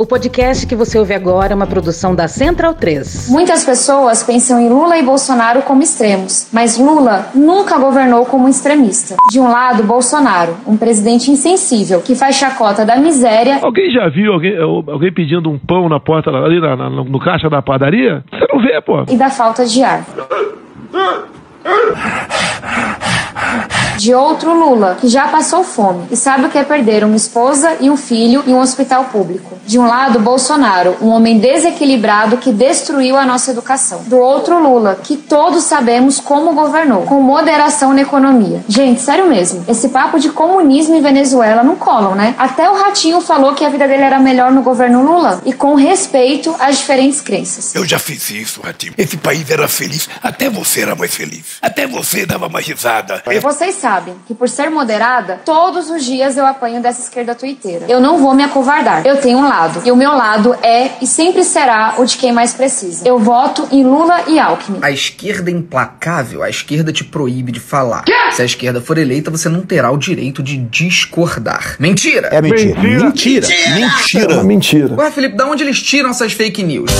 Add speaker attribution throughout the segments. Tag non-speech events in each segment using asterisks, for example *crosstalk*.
Speaker 1: O podcast que você ouve agora é uma produção da Central 3.
Speaker 2: Muitas pessoas pensam em Lula e Bolsonaro como extremos, mas Lula nunca governou como extremista. De um lado, Bolsonaro, um presidente insensível que faz chacota da miséria.
Speaker 3: Alguém já viu alguém, alguém pedindo um pão na porta ali na, na, no caixa da padaria? Você não vê, pô.
Speaker 2: E da falta de ar. De outro Lula, que já passou fome e sabe o que é perder uma esposa e um filho em um hospital público. De um lado, Bolsonaro, um homem desequilibrado que destruiu a nossa educação. Do outro, Lula, que todos sabemos como governou, com moderação na economia. Gente, sério mesmo, esse papo de comunismo em Venezuela não colam, né? Até o Ratinho falou que a vida dele era melhor no governo Lula e com respeito às diferentes crenças.
Speaker 4: Eu já fiz isso, Ratinho. Esse país era feliz, até você era mais feliz. Até você dava mais risada.
Speaker 2: Vocês sabem que por ser moderada, todos os dias eu apanho dessa esquerda tuiteira. Eu não vou me acovardar. Eu tenho um lado. E o meu lado é e sempre será o de quem mais precisa. Eu voto em Lula e Alckmin.
Speaker 5: A esquerda é implacável, a esquerda te proíbe de falar. Se a esquerda for eleita, você não terá o direito de discordar. Mentira!
Speaker 6: É mentira.
Speaker 7: Mentira. Mentira. Mentira.
Speaker 6: É mentira.
Speaker 5: Ué, Felipe, da onde eles tiram essas fake news?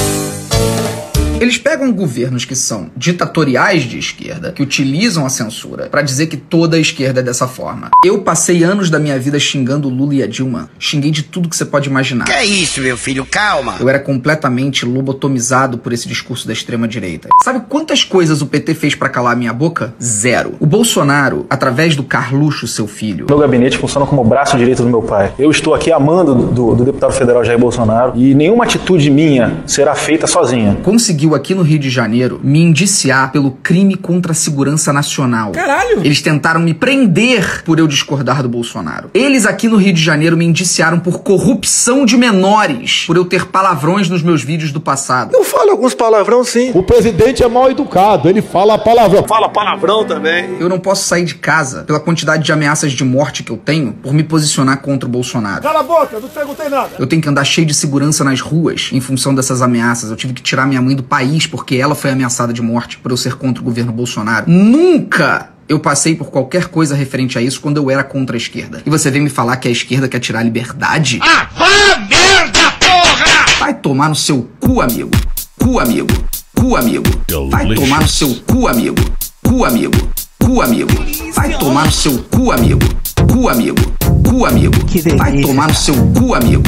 Speaker 5: Eles pegam governos que são ditatoriais de esquerda, que utilizam a censura, para dizer que toda a esquerda é dessa forma. Eu passei anos da minha vida xingando Lula e a Dilma. Xinguei de tudo que você pode imaginar.
Speaker 4: Que é isso, meu filho? Calma.
Speaker 5: Eu era completamente lobotomizado por esse discurso da extrema direita. Sabe quantas coisas o PT fez para calar a minha boca? Zero. O Bolsonaro, através do Carluxo, seu filho.
Speaker 6: Meu gabinete funciona como o braço direito do meu pai. Eu estou aqui amando do, do deputado federal Jair Bolsonaro e nenhuma atitude minha será feita sozinha.
Speaker 5: Conseguiu aqui no Rio de Janeiro me indiciar pelo crime contra a segurança nacional.
Speaker 7: Caralho!
Speaker 5: Eles tentaram me prender por eu discordar do Bolsonaro. Eles aqui no Rio de Janeiro me indiciaram por corrupção de menores, por eu ter palavrões nos meus vídeos do passado.
Speaker 7: Eu falo alguns palavrão sim.
Speaker 8: O presidente é mal educado, ele fala palavrão.
Speaker 7: Fala palavrão também.
Speaker 5: Eu não posso sair de casa pela quantidade de ameaças de morte que eu tenho por me posicionar contra o Bolsonaro.
Speaker 7: Cala a boca, não perguntei nada.
Speaker 5: Eu tenho que andar cheio de segurança nas ruas em função dessas ameaças. Eu tive que tirar minha mãe do país porque ela foi ameaçada de morte por eu ser contra o governo Bolsonaro. Nunca eu passei por qualquer coisa referente a isso quando eu era contra a esquerda. E você vem me falar que a esquerda quer tirar a liberdade?
Speaker 4: Ah, vá merda, porra!
Speaker 5: Vai tomar no seu cu, amigo. Cu, amigo. Cu, amigo. Vai tomar no seu cu, amigo. Cu, amigo. Cu, amigo. Vai tomar no seu cu, amigo. Cu, amigo. Cu, amigo. Vai tomar no seu cu, amigo.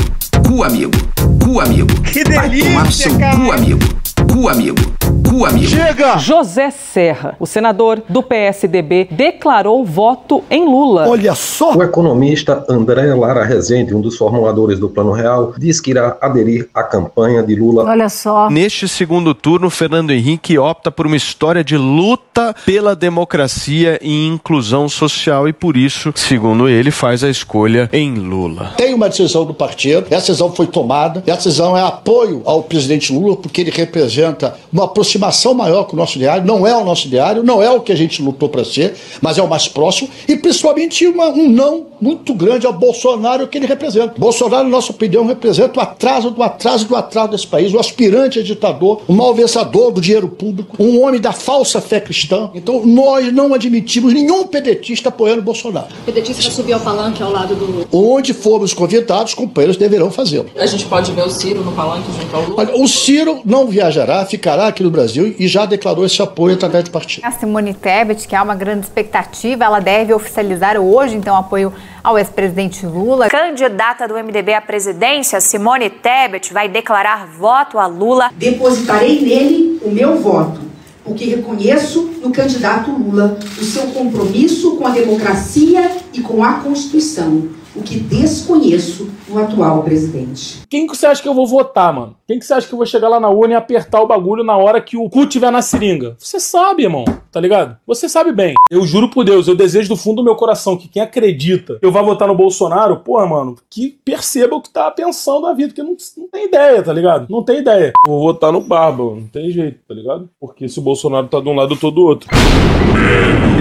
Speaker 5: Cu, amigo. Cu, amigo. Vai tomar no seu cu, amigo. Cu, amigo. Cu, amigo.
Speaker 7: Chega!
Speaker 9: José Serra, o senador do PSDB, declarou voto em Lula.
Speaker 7: Olha só!
Speaker 10: O economista André Lara Rezende, um dos formuladores do Plano Real, diz que irá aderir à campanha de Lula.
Speaker 2: Olha só.
Speaker 11: Neste segundo turno, Fernando Henrique opta por uma história de luta pela democracia e inclusão social e por isso, segundo ele, faz a escolha em Lula.
Speaker 12: Tem uma decisão do partido, essa decisão foi tomada, e a decisão é apoio ao presidente Lula, porque ele representa uma aproximação maior com o nosso diário, não é o nosso diário, não é o que a gente lutou para ser, mas é o mais próximo, e principalmente uma, um não muito grande ao Bolsonaro que ele representa. Bolsonaro, na nossa opinião, representa o atraso do atraso do atraso desse país, o aspirante a ditador, o malversador do dinheiro público, um homem da falsa fé cristã. Então, nós não admitimos nenhum pedetista apoiando o Bolsonaro.
Speaker 13: O pedetista vai subir ao palanque ao lado do.
Speaker 12: Onde formos convidados, companheiros deverão fazê-lo.
Speaker 13: A gente pode ver o Ciro no palanque junto ao Lula.
Speaker 12: Olha, o Ciro não viajará, ficará aqui no Brasil e já declarou esse apoio através do partido.
Speaker 14: A Simone Tebet, que há uma grande expectativa, ela deve oficializar hoje, então, apoio ao ex-presidente Lula. Candidata do MDB à presidência, Simone Tebet, vai declarar voto a Lula.
Speaker 13: Depositarei nele o meu voto, porque reconheço no candidato Lula o seu compromisso com a democracia e com a Constituição, o que desconheço no atual presidente.
Speaker 3: Quem que você acha que eu vou votar, mano? Quem que você acha que eu vou chegar lá na urna e apertar o bagulho na hora que o cu tiver na seringa? Você sabe, irmão, tá ligado? Você sabe bem. Eu juro por Deus, eu desejo do fundo do meu coração que quem acredita que eu vá votar no Bolsonaro, porra, mano, que perceba o que tá pensando da vida, porque não, não tem ideia, tá ligado? Não tem ideia. Vou votar no Barba, não tem jeito, tá ligado? Porque se o Bolsonaro tá de um lado, eu tô do outro.
Speaker 4: Medo,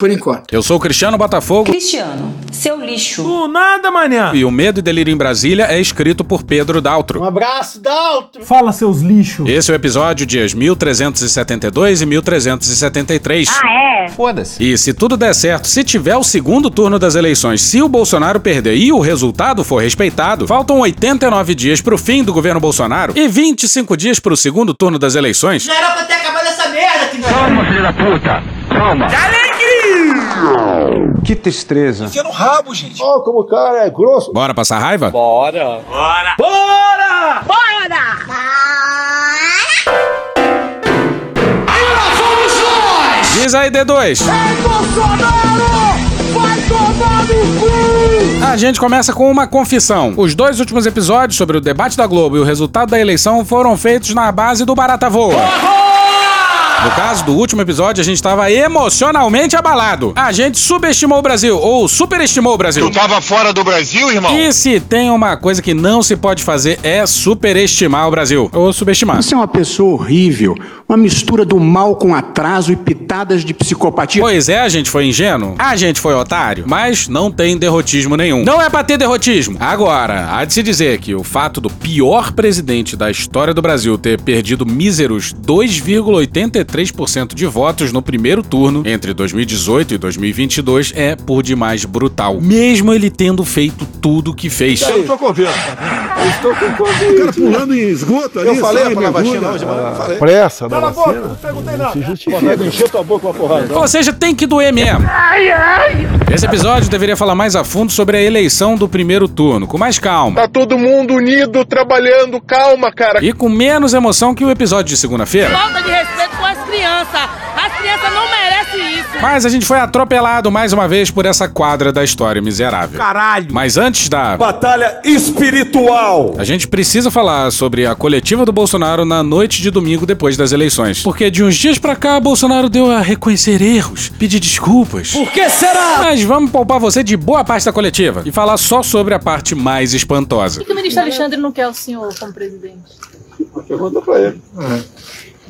Speaker 15: Por enquanto.
Speaker 16: Eu sou o Cristiano Botafogo.
Speaker 17: Cristiano, seu lixo.
Speaker 3: Do nada, manhã.
Speaker 16: E o Medo e Delírio em Brasília é escrito por Pedro Daltro.
Speaker 15: Um abraço, Daltro.
Speaker 3: Fala, seus lixos.
Speaker 16: Esse é o episódio dias 1372 e 1373.
Speaker 14: Ah, é?
Speaker 16: Foda-se. E se tudo der certo, se tiver o segundo turno das eleições, se o Bolsonaro perder e o resultado for respeitado, faltam 89 dias pro fim do governo Bolsonaro e 25 dias pro segundo turno das eleições.
Speaker 15: Já era pra ter acabado essa merda, que
Speaker 4: Calma, filho da puta. Calma.
Speaker 11: Que tristeza.
Speaker 7: Enfia no rabo, gente.
Speaker 8: Ó, como o cara é grosso.
Speaker 16: Bora passar raiva?
Speaker 7: Bora. Bora.
Speaker 3: Bora!
Speaker 16: Diz aí, D2. A gente começa com uma confissão. Os dois últimos episódios sobre o debate da Globo e o resultado da eleição foram feitos na base do Barata Voa. No caso do último episódio, a gente estava emocionalmente abalado. A gente subestimou o Brasil, ou superestimou o Brasil.
Speaker 4: Tu tava fora do Brasil, irmão?
Speaker 16: E se tem uma coisa que não se pode fazer é superestimar o Brasil. Ou subestimar.
Speaker 18: Você é uma pessoa horrível, uma mistura do mal com atraso e pitadas de psicopatia.
Speaker 16: Pois é, a gente foi ingênuo, a gente foi otário, mas não tem derrotismo nenhum. Não é pra ter derrotismo. Agora, há de se dizer que o fato do pior presidente da história do Brasil ter perdido míseros 2,83% de votos no primeiro turno entre 2018 e 2022 é por demais brutal. Mesmo ele tendo feito tudo o que fez.
Speaker 8: Eu tô com. Eu estou com Covid.
Speaker 7: O cara pulando em esgoto ali.
Speaker 8: Eu falei a vacina
Speaker 7: mergulha.
Speaker 8: hoje, mano. Falei.
Speaker 7: Pressa da
Speaker 8: Cala a boca,
Speaker 7: vacina.
Speaker 8: não perguntei nada.
Speaker 7: Se justifica. Encher tua boca com uma porrada.
Speaker 16: Ou seja, tem que doer mesmo. Esse episódio deveria falar mais a fundo sobre a eleição do primeiro turno, com mais calma.
Speaker 7: Tá todo mundo unido, trabalhando. Calma, cara.
Speaker 16: E com menos emoção que o episódio de segunda-feira.
Speaker 19: Falta de respeito com as crianças. As crianças não merecem isso.
Speaker 16: Mas a gente foi atropelado mais uma vez por essa quadra da história miserável.
Speaker 3: Caralho.
Speaker 16: Mas antes da.
Speaker 8: Batalha espiritual.
Speaker 16: A gente precisa falar sobre a coletiva do Bolsonaro na noite de domingo depois das eleições. Porque de uns dias pra cá, Bolsonaro deu a reconhecer erros, pedir desculpas.
Speaker 3: Por que será?
Speaker 16: Mas vamos poupar você de boa parte da coletiva e falar só sobre a parte mais espantosa.
Speaker 19: Por que o ministro Alexandre não quer o senhor como presidente?
Speaker 8: Pergunta pra ele.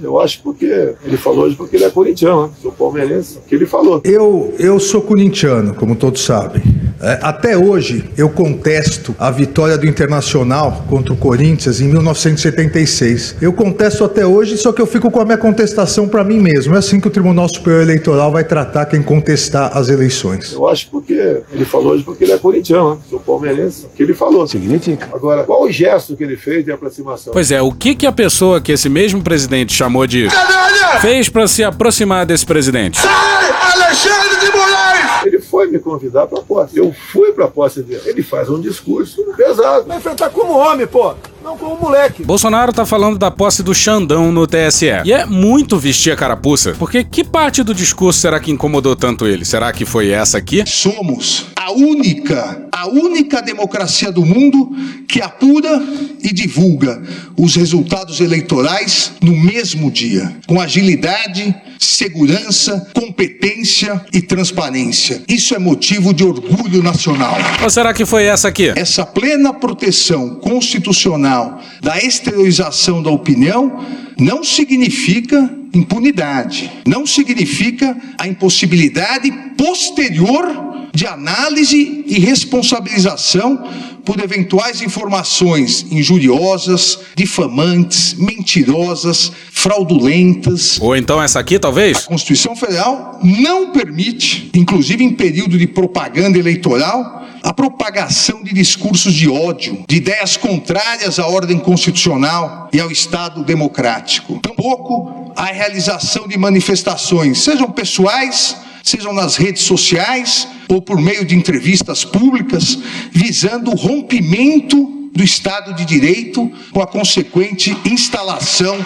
Speaker 8: Eu acho porque ele falou hoje porque ele é corintiano, né? Sou palmeirense. O que ele falou.
Speaker 20: Eu, eu sou corintiano, como todos sabem. É, até hoje, eu contesto a vitória do Internacional contra o Corinthians em 1976. Eu contesto até hoje, só que eu fico com a minha contestação para mim mesmo. É assim que o Tribunal Superior Eleitoral vai tratar quem contestar as eleições.
Speaker 8: Eu acho porque ele falou hoje porque ele é corintiano, né? Sou palmeirense. O que ele falou.
Speaker 7: Significa.
Speaker 8: Agora, qual o gesto que ele fez de aproximação?
Speaker 16: Pois é, o que, que a pessoa que esse mesmo presidente chamou de fez pra se aproximar desse presidente?
Speaker 8: Alexandre de Moraes! Ele foi me convidar pra posse. Eu fui pra posse dele. Ele faz um discurso pesado. Vai enfrentar como homem, pô. Não como moleque.
Speaker 16: Bolsonaro tá falando da posse do Xandão no TSE. E é muito vestir a carapuça, porque que parte do discurso será que incomodou tanto ele? Será que foi essa aqui?
Speaker 18: Somos a única, a única democracia do mundo que apura e divulga os resultados eleitorais no mesmo dia, com agilidade, segurança, competência e transparência. Isso é motivo de orgulho nacional.
Speaker 16: Ou será que foi essa aqui?
Speaker 18: Essa plena proteção constitucional da exteriorização da opinião não significa impunidade, não significa a impossibilidade posterior de análise e responsabilização por eventuais informações injuriosas, difamantes, mentirosas, fraudulentas.
Speaker 16: Ou então essa aqui, talvez?
Speaker 18: A Constituição Federal não permite, inclusive em período de propaganda eleitoral, a propagação de discursos de ódio, de ideias contrárias à ordem constitucional e ao Estado democrático. Tampouco a realização de manifestações, sejam pessoais, sejam nas redes sociais ou por meio de entrevistas públicas, visando o rompimento do Estado de Direito com a consequente instalação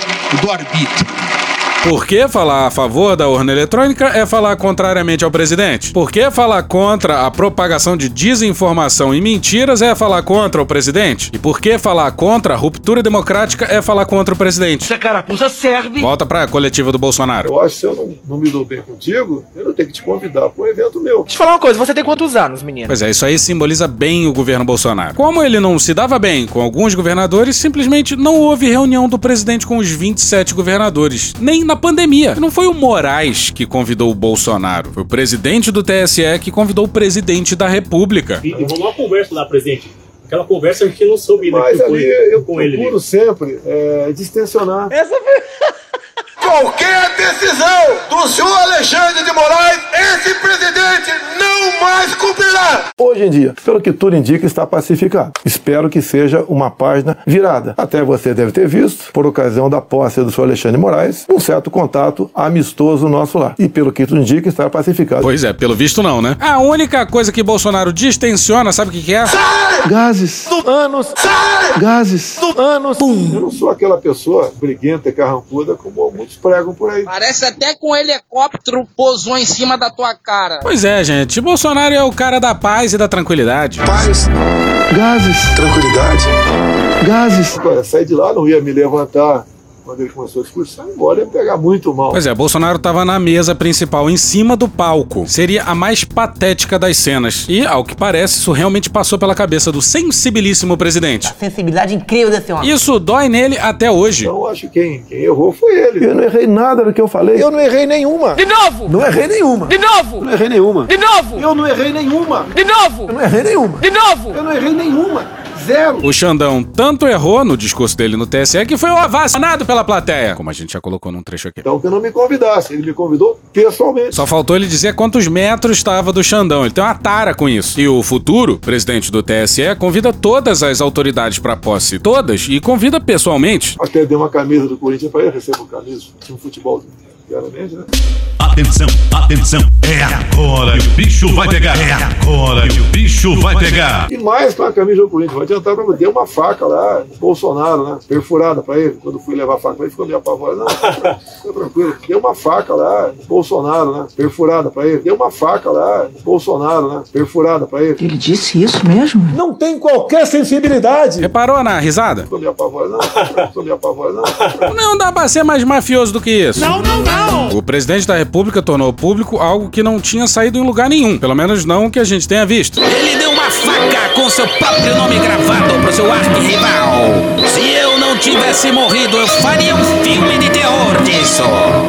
Speaker 18: do arbítrio.
Speaker 16: Por que falar a favor da urna eletrônica é falar contrariamente ao presidente? Por que falar contra a propagação de desinformação e mentiras é falar contra o presidente? E por que falar contra a ruptura democrática é falar contra o presidente?
Speaker 15: Essa carapuça serve.
Speaker 16: Volta pra coletiva do Bolsonaro.
Speaker 8: Eu acho que se eu não, não me dou bem contigo, eu não tenho que te convidar para um evento meu.
Speaker 15: Deixa eu falar uma coisa, você tem quantos anos, menino?
Speaker 16: Pois é, isso aí simboliza bem o governo Bolsonaro. Como ele não se dava bem com alguns governadores, simplesmente não houve reunião do presidente com os 27 governadores, nem na da pandemia. Não foi o Moraes que convidou o Bolsonaro, foi o presidente do TSE que convidou o presidente da República.
Speaker 21: E rolou uma conversa lá, presidente. Aquela conversa a gente não soube
Speaker 8: Mas
Speaker 21: que
Speaker 8: ali
Speaker 21: foi
Speaker 8: eu
Speaker 21: com ele.
Speaker 8: procuro sempre é, distensionar.
Speaker 21: Essa *laughs*
Speaker 4: Qualquer decisão do senhor Alexandre de Moraes, esse presidente não mais cumprirá.
Speaker 8: Hoje em dia, pelo que tudo indica, está pacificado. Espero que seja uma página virada. Até você deve ter visto, por ocasião da posse do senhor Alexandre de Moraes, um certo contato amistoso nosso lá. E pelo que tudo indica, está pacificado.
Speaker 16: Pois é, pelo visto não, né? A única coisa que Bolsonaro distensiona, sabe o que, que é?
Speaker 8: Gases. Anos. Gases. Anos. Eu não sou aquela pessoa briguenta e carrancuda como muitos pregam por aí.
Speaker 22: Parece até que um helicóptero pousou em cima da tua cara.
Speaker 16: Pois é, gente. Bolsonaro é o cara da paz e da tranquilidade.
Speaker 8: Paz. Gases. Tranquilidade. Gases. Sair de lá, não ia me levantar quando ele começou a discursão, embora ia pegar muito mal.
Speaker 16: Pois é, Bolsonaro tava na mesa principal, em cima do palco. Seria a mais patética das cenas. E, ao que parece, isso realmente passou pela cabeça do sensibilíssimo presidente.
Speaker 22: Sensibilidade incrível desse homem.
Speaker 16: Isso dói nele até hoje.
Speaker 8: Então, acho que quem, quem errou foi ele. Eu não errei nada do que eu falei. Eu não errei nenhuma.
Speaker 22: De novo!
Speaker 8: Não errei nenhuma.
Speaker 22: De novo!
Speaker 8: Eu não errei nenhuma.
Speaker 22: De novo!
Speaker 8: Eu não errei nenhuma.
Speaker 22: De novo!
Speaker 8: Eu não errei nenhuma.
Speaker 22: De novo!
Speaker 8: Eu não errei nenhuma. Zero.
Speaker 16: O Xandão tanto errou no discurso dele no TSE que foi ovacionado pela plateia, como a gente já colocou num trecho aqui.
Speaker 8: Então que eu não me convidasse, ele me convidou pessoalmente.
Speaker 16: Só faltou ele dizer quantos metros estava do Xandão. Ele tem uma tara com isso. E o futuro presidente do TSE convida todas as autoridades para posse, todas, e convida pessoalmente.
Speaker 8: Até dei uma camisa do Corinthians para ele, recebo camisa, tinha um futebol diariamente, né?
Speaker 23: Atenção, atenção, é agora que o bicho vai pegar. É agora que o bicho vai pegar.
Speaker 8: E mais com a camisa do Corinthians, vai adiantar pra Deu uma faca lá, Bolsonaro, né? Perfurada pra ele. Quando fui levar a faca pra ele, ficou meio apavorado. Não, fica tranquilo. Deu uma faca lá, Bolsonaro, né? Perfurada pra ele. Deu uma faca lá, Bolsonaro, né? Perfurada pra ele.
Speaker 22: Ele disse isso mesmo?
Speaker 8: Não tem qualquer sensibilidade.
Speaker 16: Reparou na risada?
Speaker 8: Ficou meio apavorado. Não, ficou meio apavorado. Não.
Speaker 16: Não dá pra ser mais mafioso do que isso.
Speaker 22: Não, não, não!
Speaker 16: O presidente da República tornou público algo que não tinha saído em lugar nenhum. Pelo menos não que a gente tenha visto.
Speaker 22: Ele deu uma faca com seu próprio nome gravado pro seu arqui-rival. Se eu tivesse morrido, eu faria um filme de terror disso.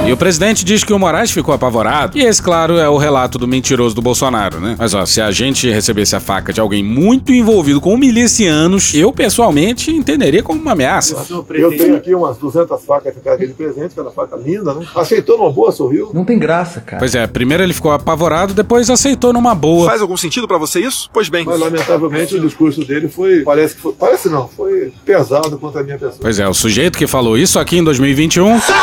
Speaker 16: E o presidente diz que o Moraes ficou apavorado. E esse, claro, é o relato do mentiroso do Bolsonaro, né? Mas ó, se a gente recebesse a faca de alguém muito envolvido com milicianos, eu pessoalmente entenderia como uma ameaça.
Speaker 8: Eu tenho aqui umas 200 facas que cara de presente, cada faca linda, né? Aceitou numa boa, sorriu.
Speaker 22: Não tem graça, cara.
Speaker 16: Pois é, primeiro ele ficou apavorado, depois aceitou numa boa.
Speaker 7: Faz algum sentido pra você isso? Pois bem.
Speaker 8: Mas lamentavelmente o discurso dele foi, parece que foi, parece não, foi pesado contra a minha pessoa.
Speaker 16: Pois é, o sujeito que falou isso aqui em 2021
Speaker 4: Sai,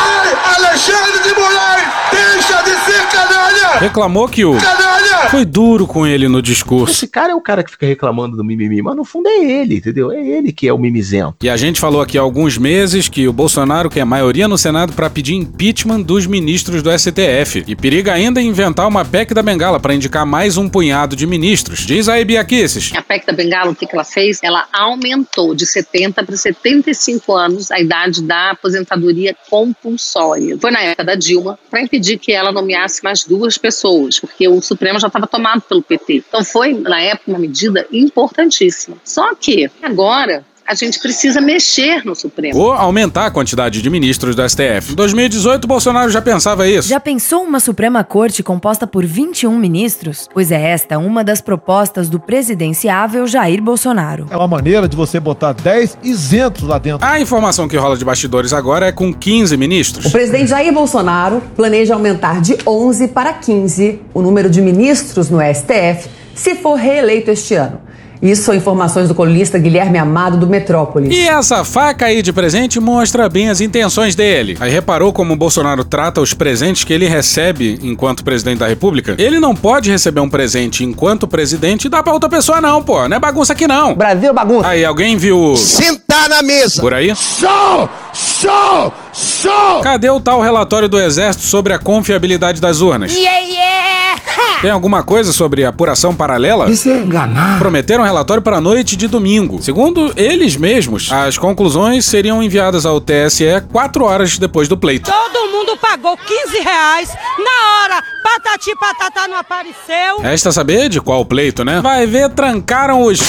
Speaker 4: Alexandre de Moraes! Deixa de ser canalha!
Speaker 16: reclamou que o
Speaker 4: Canalha!
Speaker 16: Foi duro com ele no discurso.
Speaker 24: Esse cara é o cara que fica reclamando do mimimi, mas no fundo é ele, entendeu? É ele que é o mimizento.
Speaker 16: E a gente falou aqui há alguns meses que o Bolsonaro quer maioria no Senado para pedir impeachment dos ministros do STF. E periga ainda inventar uma PEC da Bengala para indicar mais um punhado de ministros. Diz aí, Bia Kicis.
Speaker 25: A PEC da Bengala, o que que ela fez? Ela aumentou de 70 para 75 anos a idade da aposentadoria compulsória. Foi na época da Dilma para impedir que ela nomeasse mais duas pessoas, porque o Supremo já estava tomado pelo PT. Então foi, na época, uma medida importantíssima. Só que agora a gente precisa mexer no Supremo.
Speaker 16: Ou aumentar a quantidade de ministros do STF. Em 2018, Bolsonaro já pensava isso.
Speaker 26: Já pensou uma Suprema Corte composta por 21 ministros? Pois é esta uma das propostas do presidenciável Jair Bolsonaro.
Speaker 27: É uma maneira de você botar 10 isentos lá dentro.
Speaker 16: A informação que rola de bastidores agora é com 15 ministros.
Speaker 28: O presidente Jair Bolsonaro planeja aumentar de 11 para 15 o número de ministros no STF se for reeleito este ano. Isso são informações do colunista Guilherme Amado do Metrópolis.
Speaker 16: E essa faca aí de presente mostra bem as intenções dele. Aí reparou como o Bolsonaro trata os presentes que ele recebe enquanto presidente da República? Ele não pode receber um presente enquanto presidente e dar pra outra pessoa, não, pô. Não é bagunça aqui, não.
Speaker 22: Brasil é bagunça.
Speaker 16: Aí, alguém viu.
Speaker 4: Sentar na mesa!
Speaker 16: Por aí?
Speaker 4: Show! Show! Show!
Speaker 16: Cadê o tal relatório do Exército sobre a confiabilidade das urnas?
Speaker 22: Yeah, yeah! *laughs*
Speaker 16: Tem alguma coisa sobre apuração paralela?
Speaker 22: Isso é enganar.
Speaker 16: Prometeram relatório para a noite de domingo. Segundo eles mesmos, as conclusões seriam enviadas ao TSE quatro horas depois do pleito.
Speaker 19: Todo mundo pagou 15 reais na hora Patati patatá não apareceu.
Speaker 16: Resta saber de qual pleito, né? Vai ver, trancaram os.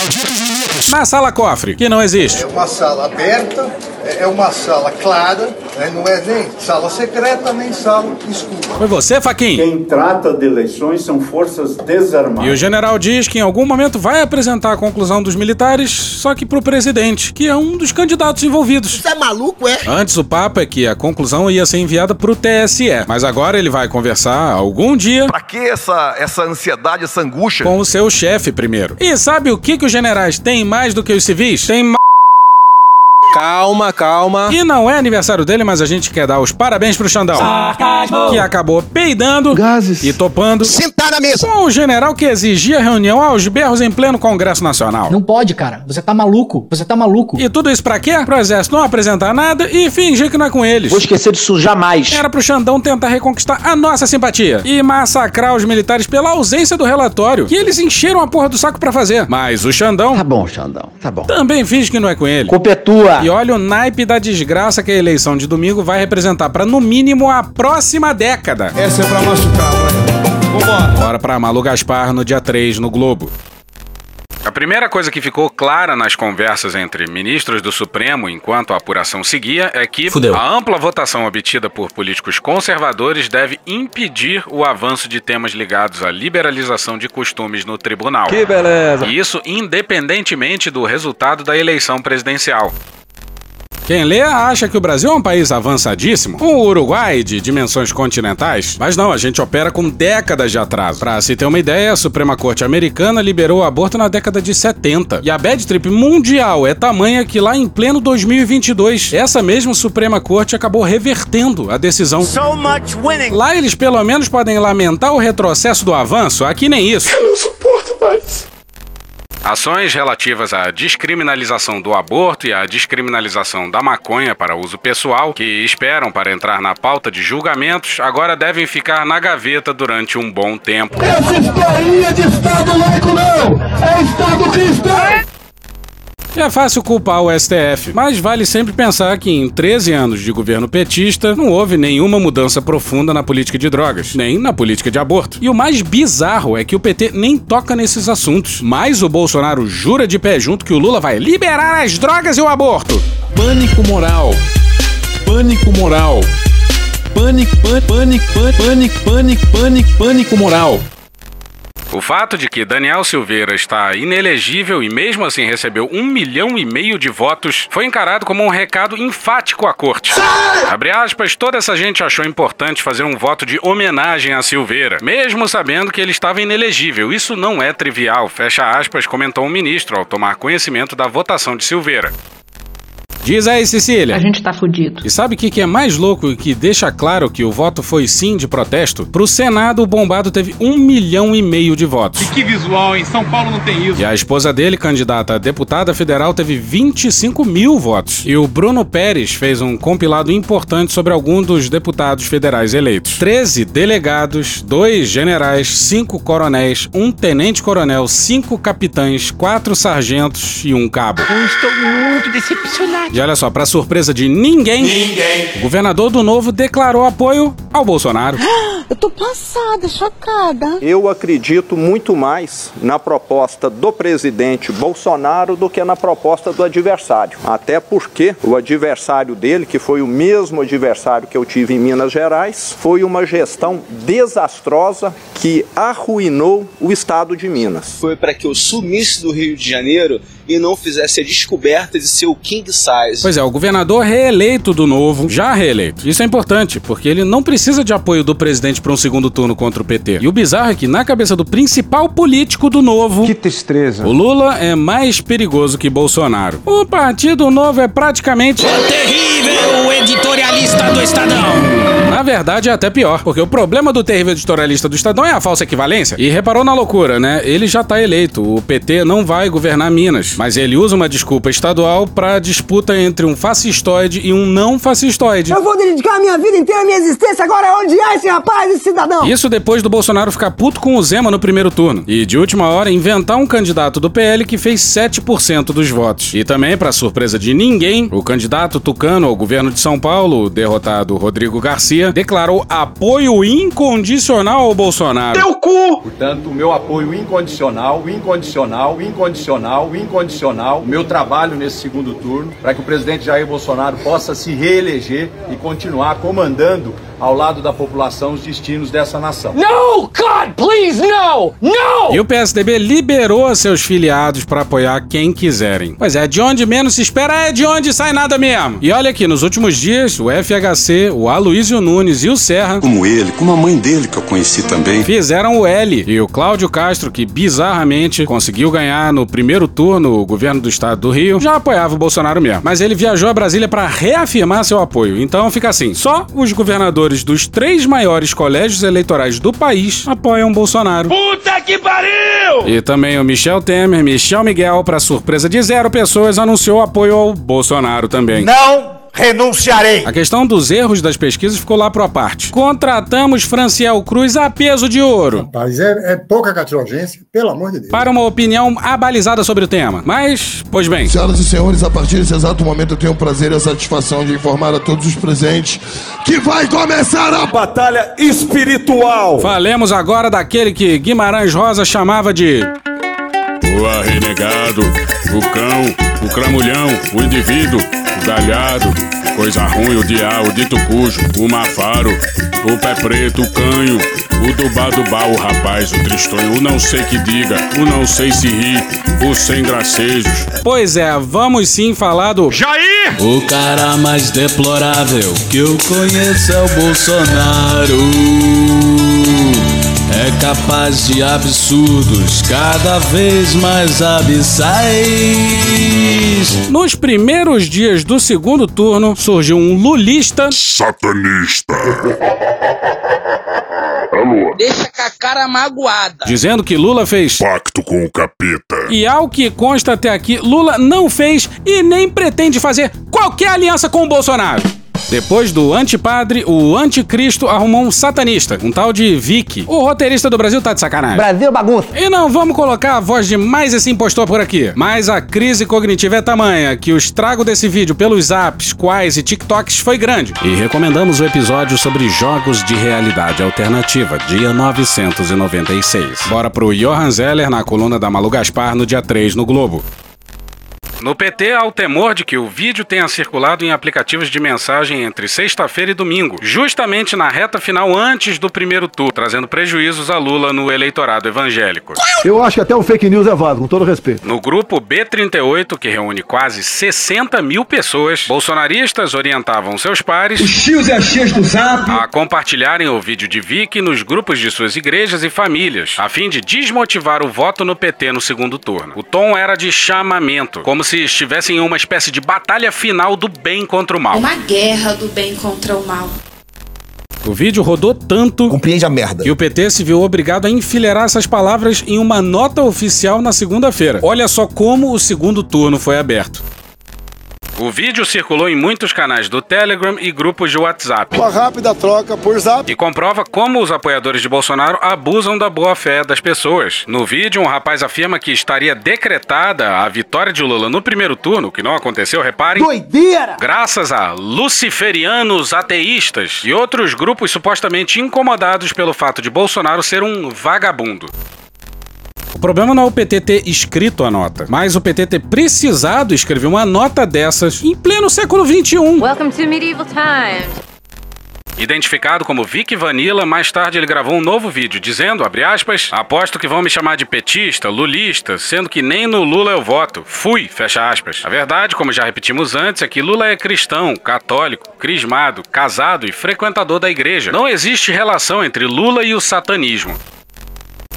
Speaker 16: Na sala cofre, que não existe.
Speaker 20: É uma sala aberta, é é uma sala clara, né? não é nem sala secreta, nem sala escura.
Speaker 16: Foi você, Faquin?
Speaker 29: Quem trata de eleições são forças desarmadas.
Speaker 16: E o general diz que em algum momento vai apresentar a conclusão dos militares, só que pro presidente, que é um dos candidatos envolvidos.
Speaker 15: Você é maluco, é?
Speaker 16: Antes o papo é que a conclusão ia ser enviada pro TSE, mas agora ele vai conversar algum dia
Speaker 30: Pra que essa, essa ansiedade, essa angústia?
Speaker 16: com o seu chefe primeiro. E sabe o que, que os generais têm mais do que os civis? Tem ma...
Speaker 31: Calma, calma.
Speaker 16: E não é aniversário dele, mas a gente quer dar os parabéns pro Xandão. Que acabou peidando e topando.
Speaker 15: Sentar na mesa.
Speaker 16: Com o general que exigia reunião aos berros em pleno Congresso Nacional.
Speaker 32: Não pode, cara. Você tá maluco. Você tá maluco.
Speaker 16: E tudo isso pra quê? Pro exército não apresentar nada e fingir que não é com eles.
Speaker 31: Vou esquecer disso jamais.
Speaker 16: Era pro Xandão tentar reconquistar a nossa simpatia e massacrar os militares pela ausência do relatório, que eles encheram a porra do saco pra fazer. Mas o Xandão.
Speaker 31: Tá bom, Xandão. Tá bom.
Speaker 16: Também finge que não é com ele.
Speaker 31: Culpa é tua.
Speaker 16: E olha o naipe da desgraça que a eleição de domingo vai representar pra no mínimo a próxima década.
Speaker 27: Essa é pra machucar, vai. Vambora.
Speaker 16: Bora pra Malu Gaspar no dia 3 no Globo. A primeira coisa que ficou clara nas conversas entre ministros do Supremo enquanto a apuração seguia é que
Speaker 31: Fudeu.
Speaker 16: a ampla votação obtida por políticos conservadores deve impedir o avanço de temas ligados à liberalização de costumes no tribunal.
Speaker 31: Que beleza.
Speaker 16: E isso independentemente do resultado da eleição presidencial. Quem lê acha que o Brasil é um país avançadíssimo, um Uruguai de dimensões continentais, mas não, a gente opera com décadas de atraso. Pra se ter uma ideia, a Suprema Corte Americana liberou o aborto na década de 70. E a bad trip mundial é tamanha que lá em pleno 2022, essa mesma Suprema Corte acabou revertendo a decisão.
Speaker 15: So much winning.
Speaker 16: Lá eles pelo menos podem lamentar o retrocesso do avanço, aqui nem isso.
Speaker 8: Eu não suporto mais.
Speaker 16: Ações relativas à descriminalização do aborto e à descriminalização da maconha para uso pessoal, que esperam para entrar na pauta de julgamentos, agora devem ficar na gaveta durante um bom tempo.
Speaker 8: Essa historinha de Estado laico não! É Estado cristão!
Speaker 16: É fácil culpar o STF, mas vale sempre pensar que em 13 anos de governo petista não houve nenhuma mudança profunda na política de drogas, nem na política de aborto. E o mais bizarro é que o PT nem toca nesses assuntos, mas o Bolsonaro jura de pé junto que o Lula vai liberar as drogas e o aborto.
Speaker 33: Pânico moral. Pânico moral. Pânico, pânico, pânico, pânico, pânico, pânico, pânico moral.
Speaker 16: O fato de que Daniel Silveira está inelegível e mesmo assim recebeu um milhão e meio de votos foi encarado como um recado enfático à corte. Abre aspas, toda essa gente achou importante fazer um voto de homenagem a Silveira, mesmo sabendo que ele estava inelegível. Isso não é trivial, fecha aspas, comentou o ministro ao tomar conhecimento da votação de Silveira. Diz aí, Cecília.
Speaker 17: A gente tá fudido.
Speaker 16: E sabe o que, que é mais louco e que deixa claro que o voto foi sim de protesto? Pro Senado, o bombado teve um milhão e meio de votos.
Speaker 33: Que visual, em São Paulo não tem isso.
Speaker 16: E a esposa dele, candidata a deputada federal, teve 25 mil votos. E o Bruno Pérez fez um compilado importante sobre algum dos deputados federais eleitos. 13 delegados, dois generais, cinco coronéis, um tenente-coronel, cinco capitães, quatro sargentos e um cabo.
Speaker 15: Eu estou muito decepcionado.
Speaker 16: E olha só, pra surpresa de ninguém,
Speaker 15: Ninguém.
Speaker 16: o governador do Novo declarou apoio ao Bolsonaro. *gasps*
Speaker 19: Eu tô passada, chocada.
Speaker 29: Eu acredito muito mais na proposta do presidente Bolsonaro do que na proposta do adversário. Até porque o adversário dele, que foi o mesmo adversário que eu tive em Minas Gerais, foi uma gestão desastrosa que arruinou o estado de Minas.
Speaker 34: Foi para que eu sumisse do Rio de Janeiro e não fizesse a descoberta de ser o king size.
Speaker 16: Pois é, o governador reeleito do Novo, já reeleito. Isso é importante, porque ele não precisa de apoio do presidente para um segundo turno contra o PT. E o bizarro é que, na cabeça do principal político do Novo,
Speaker 31: Que tristeza.
Speaker 16: o Lula é mais perigoso que Bolsonaro. O Partido Novo é praticamente.
Speaker 22: Terrível editorialista do Estadão.
Speaker 16: Na verdade, é até pior, porque o problema do terrível editorialista do Estadão é a falsa equivalência. E reparou na loucura, né? Ele já tá eleito. O PT não vai governar Minas. Mas ele usa uma desculpa estadual pra disputa entre um fascistoide e um não fascistoide.
Speaker 35: Eu vou dedicar a minha vida inteira, a minha existência agora a odiar esse rapaz, esse cidadão.
Speaker 16: Isso depois do Bolsonaro ficar puto com o Zema no primeiro turno. E de última hora inventar um candidato do PL que fez 7% dos votos. E também, pra surpresa de ninguém, o candidato tucano ao governo de São Paulo, o derrotado Rodrigo Garcia, declarou apoio incondicional ao Bolsonaro.
Speaker 36: Teu cu! Portanto, o meu apoio incondicional, incondicional, incondicional, incondicional, o meu trabalho nesse segundo turno, para que o presidente Jair Bolsonaro possa se reeleger e continuar comandando ao lado da população os destinos dessa nação.
Speaker 19: No, God, please, no! No!
Speaker 16: E o PSDB liberou seus filiados para apoiar quem quiserem. Pois é, de onde menos se espera é de onde sai nada mesmo. E olha aqui, nos últimos dias, o FHC, o Aloysio Nunes e o Serra,
Speaker 37: Como ele, como a mãe dele que eu conheci também.
Speaker 16: fizeram o L. E o Cláudio Castro, que bizarramente conseguiu ganhar no primeiro turno o governo do estado do Rio, já apoiava o Bolsonaro mesmo. Mas ele viajou a Brasília para reafirmar seu apoio. Então fica assim: só os governadores dos três maiores colégios eleitorais do país apoiam Bolsonaro.
Speaker 19: Puta que pariu!
Speaker 16: E também o Michel Temer, Michel Miguel, para surpresa de zero pessoas, anunciou apoio ao Bolsonaro também.
Speaker 19: Não renunciarei!
Speaker 16: A questão dos erros das pesquisas ficou lá pro a parte. Contratamos Franciel Cruz a peso de ouro.
Speaker 38: Mas é, é pouca catilogência, pelo amor de Deus.
Speaker 16: Para uma opinião abalizada sobre o tema. Mas, pois bem.
Speaker 39: Senhoras e senhores, a partir desse exato momento eu tenho o prazer e a satisfação de informar a todos os presentes que vai começar a
Speaker 7: batalha espiritual.
Speaker 16: Falemos agora daquele que Guimarães Rosa chamava de.
Speaker 40: O arrenegado, o cão, o cramulhão, o indivíduo, galhado, coisa ruim, o diá, o dito cujo, o mafaro, o pé preto, o canho, o dubá-dubá, o rapaz, o tristonho, o não sei que diga, o não sei se ri, o sem gracejos.
Speaker 16: Pois é, vamos sim falar do.
Speaker 40: Jair!
Speaker 41: O cara mais deplorável que eu conheço é o Bolsonaro. Capaz de absurdos cada vez mais abissais.
Speaker 16: Nos primeiros dias do segundo turno, surgiu um lulista.
Speaker 40: Satanista. *laughs*
Speaker 19: Deixa com a cara magoada.
Speaker 16: Dizendo que Lula fez
Speaker 40: pacto com o capeta.
Speaker 16: E ao que consta até aqui, Lula não fez e nem pretende fazer qualquer aliança com o Bolsonaro. Depois do antipadre, o anticristo arrumou um satanista, um tal de Vicky. O roteirista do Brasil tá de sacanagem.
Speaker 35: Brasil bagunça.
Speaker 16: E não vamos colocar a voz de mais esse impostor por aqui. Mas a crise cognitiva é tamanha que o estrago desse vídeo pelos apps, quais e TikToks foi grande. E recomendamos o episódio sobre jogos de realidade alternativa, dia 996. Bora pro Johan Zeller na coluna da Malu Gaspar no dia 3 no Globo. No PT, há o temor de que o vídeo tenha circulado em aplicativos de mensagem entre sexta-feira e domingo, justamente na reta final antes do primeiro turno, trazendo prejuízos a Lula no eleitorado evangélico.
Speaker 27: Eu acho que até o fake news é válido, com todo respeito.
Speaker 16: No grupo B38, que reúne quase 60 mil pessoas, bolsonaristas orientavam seus pares
Speaker 27: Os tios e as tias do zap.
Speaker 16: a compartilharem o vídeo de Vicky nos grupos de suas igrejas e famílias, a fim de desmotivar o voto no PT no segundo turno. O tom era de chamamento, como se estivessem em uma espécie de batalha final do bem contra o mal.
Speaker 42: Uma guerra do bem contra o mal.
Speaker 16: O vídeo rodou tanto.
Speaker 27: Compreende a merda.
Speaker 16: Que o PT se viu obrigado a enfileirar essas palavras em uma nota oficial na segunda-feira. Olha só como o segundo turno foi aberto. O vídeo circulou em muitos canais do Telegram e grupos de WhatsApp.
Speaker 27: Uma rápida troca por zap.
Speaker 16: E comprova como os apoiadores de Bolsonaro abusam da boa-fé das pessoas. No vídeo, um rapaz afirma que estaria decretada a vitória de Lula no primeiro turno, que não aconteceu, reparem.
Speaker 35: Doideira!
Speaker 16: Graças a luciferianos ateístas e outros grupos supostamente incomodados pelo fato de Bolsonaro ser um vagabundo. O problema não é o PT ter escrito a nota, mas o PT ter precisado escrever uma nota dessas em pleno século XXI.
Speaker 26: Welcome to medieval times.
Speaker 16: Identificado como Vic Vanilla, mais tarde ele gravou um novo vídeo dizendo, abre aspas, aposto que vão me chamar de petista, lulista, sendo que nem no Lula eu voto. Fui, fecha aspas. A verdade, como já repetimos antes, é que Lula é cristão, católico, crismado, casado e frequentador da igreja. Não existe relação entre Lula e o satanismo.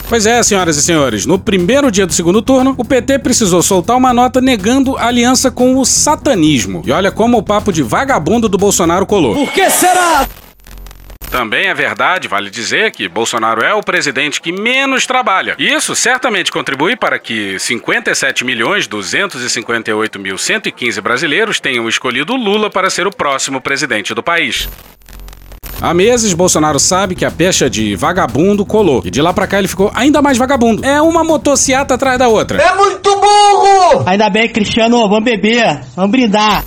Speaker 16: Pois é, senhoras e senhores, no primeiro dia do segundo turno, o PT precisou soltar uma nota negando a aliança com o satanismo. E olha como o papo de vagabundo do Bolsonaro colou.
Speaker 35: Por que será?
Speaker 16: Também é verdade, vale dizer, que Bolsonaro é o presidente que menos trabalha. E isso certamente contribui para que 57 milhões 258 mil 115 brasileiros tenham escolhido Lula para ser o próximo presidente do país. Há meses, Bolsonaro sabe que a pecha de vagabundo colou. E de lá pra cá ele ficou ainda mais vagabundo. É uma motociata atrás da outra.
Speaker 35: É muito burro!
Speaker 43: Ainda bem, Cristiano, vamos beber, vamos brindar.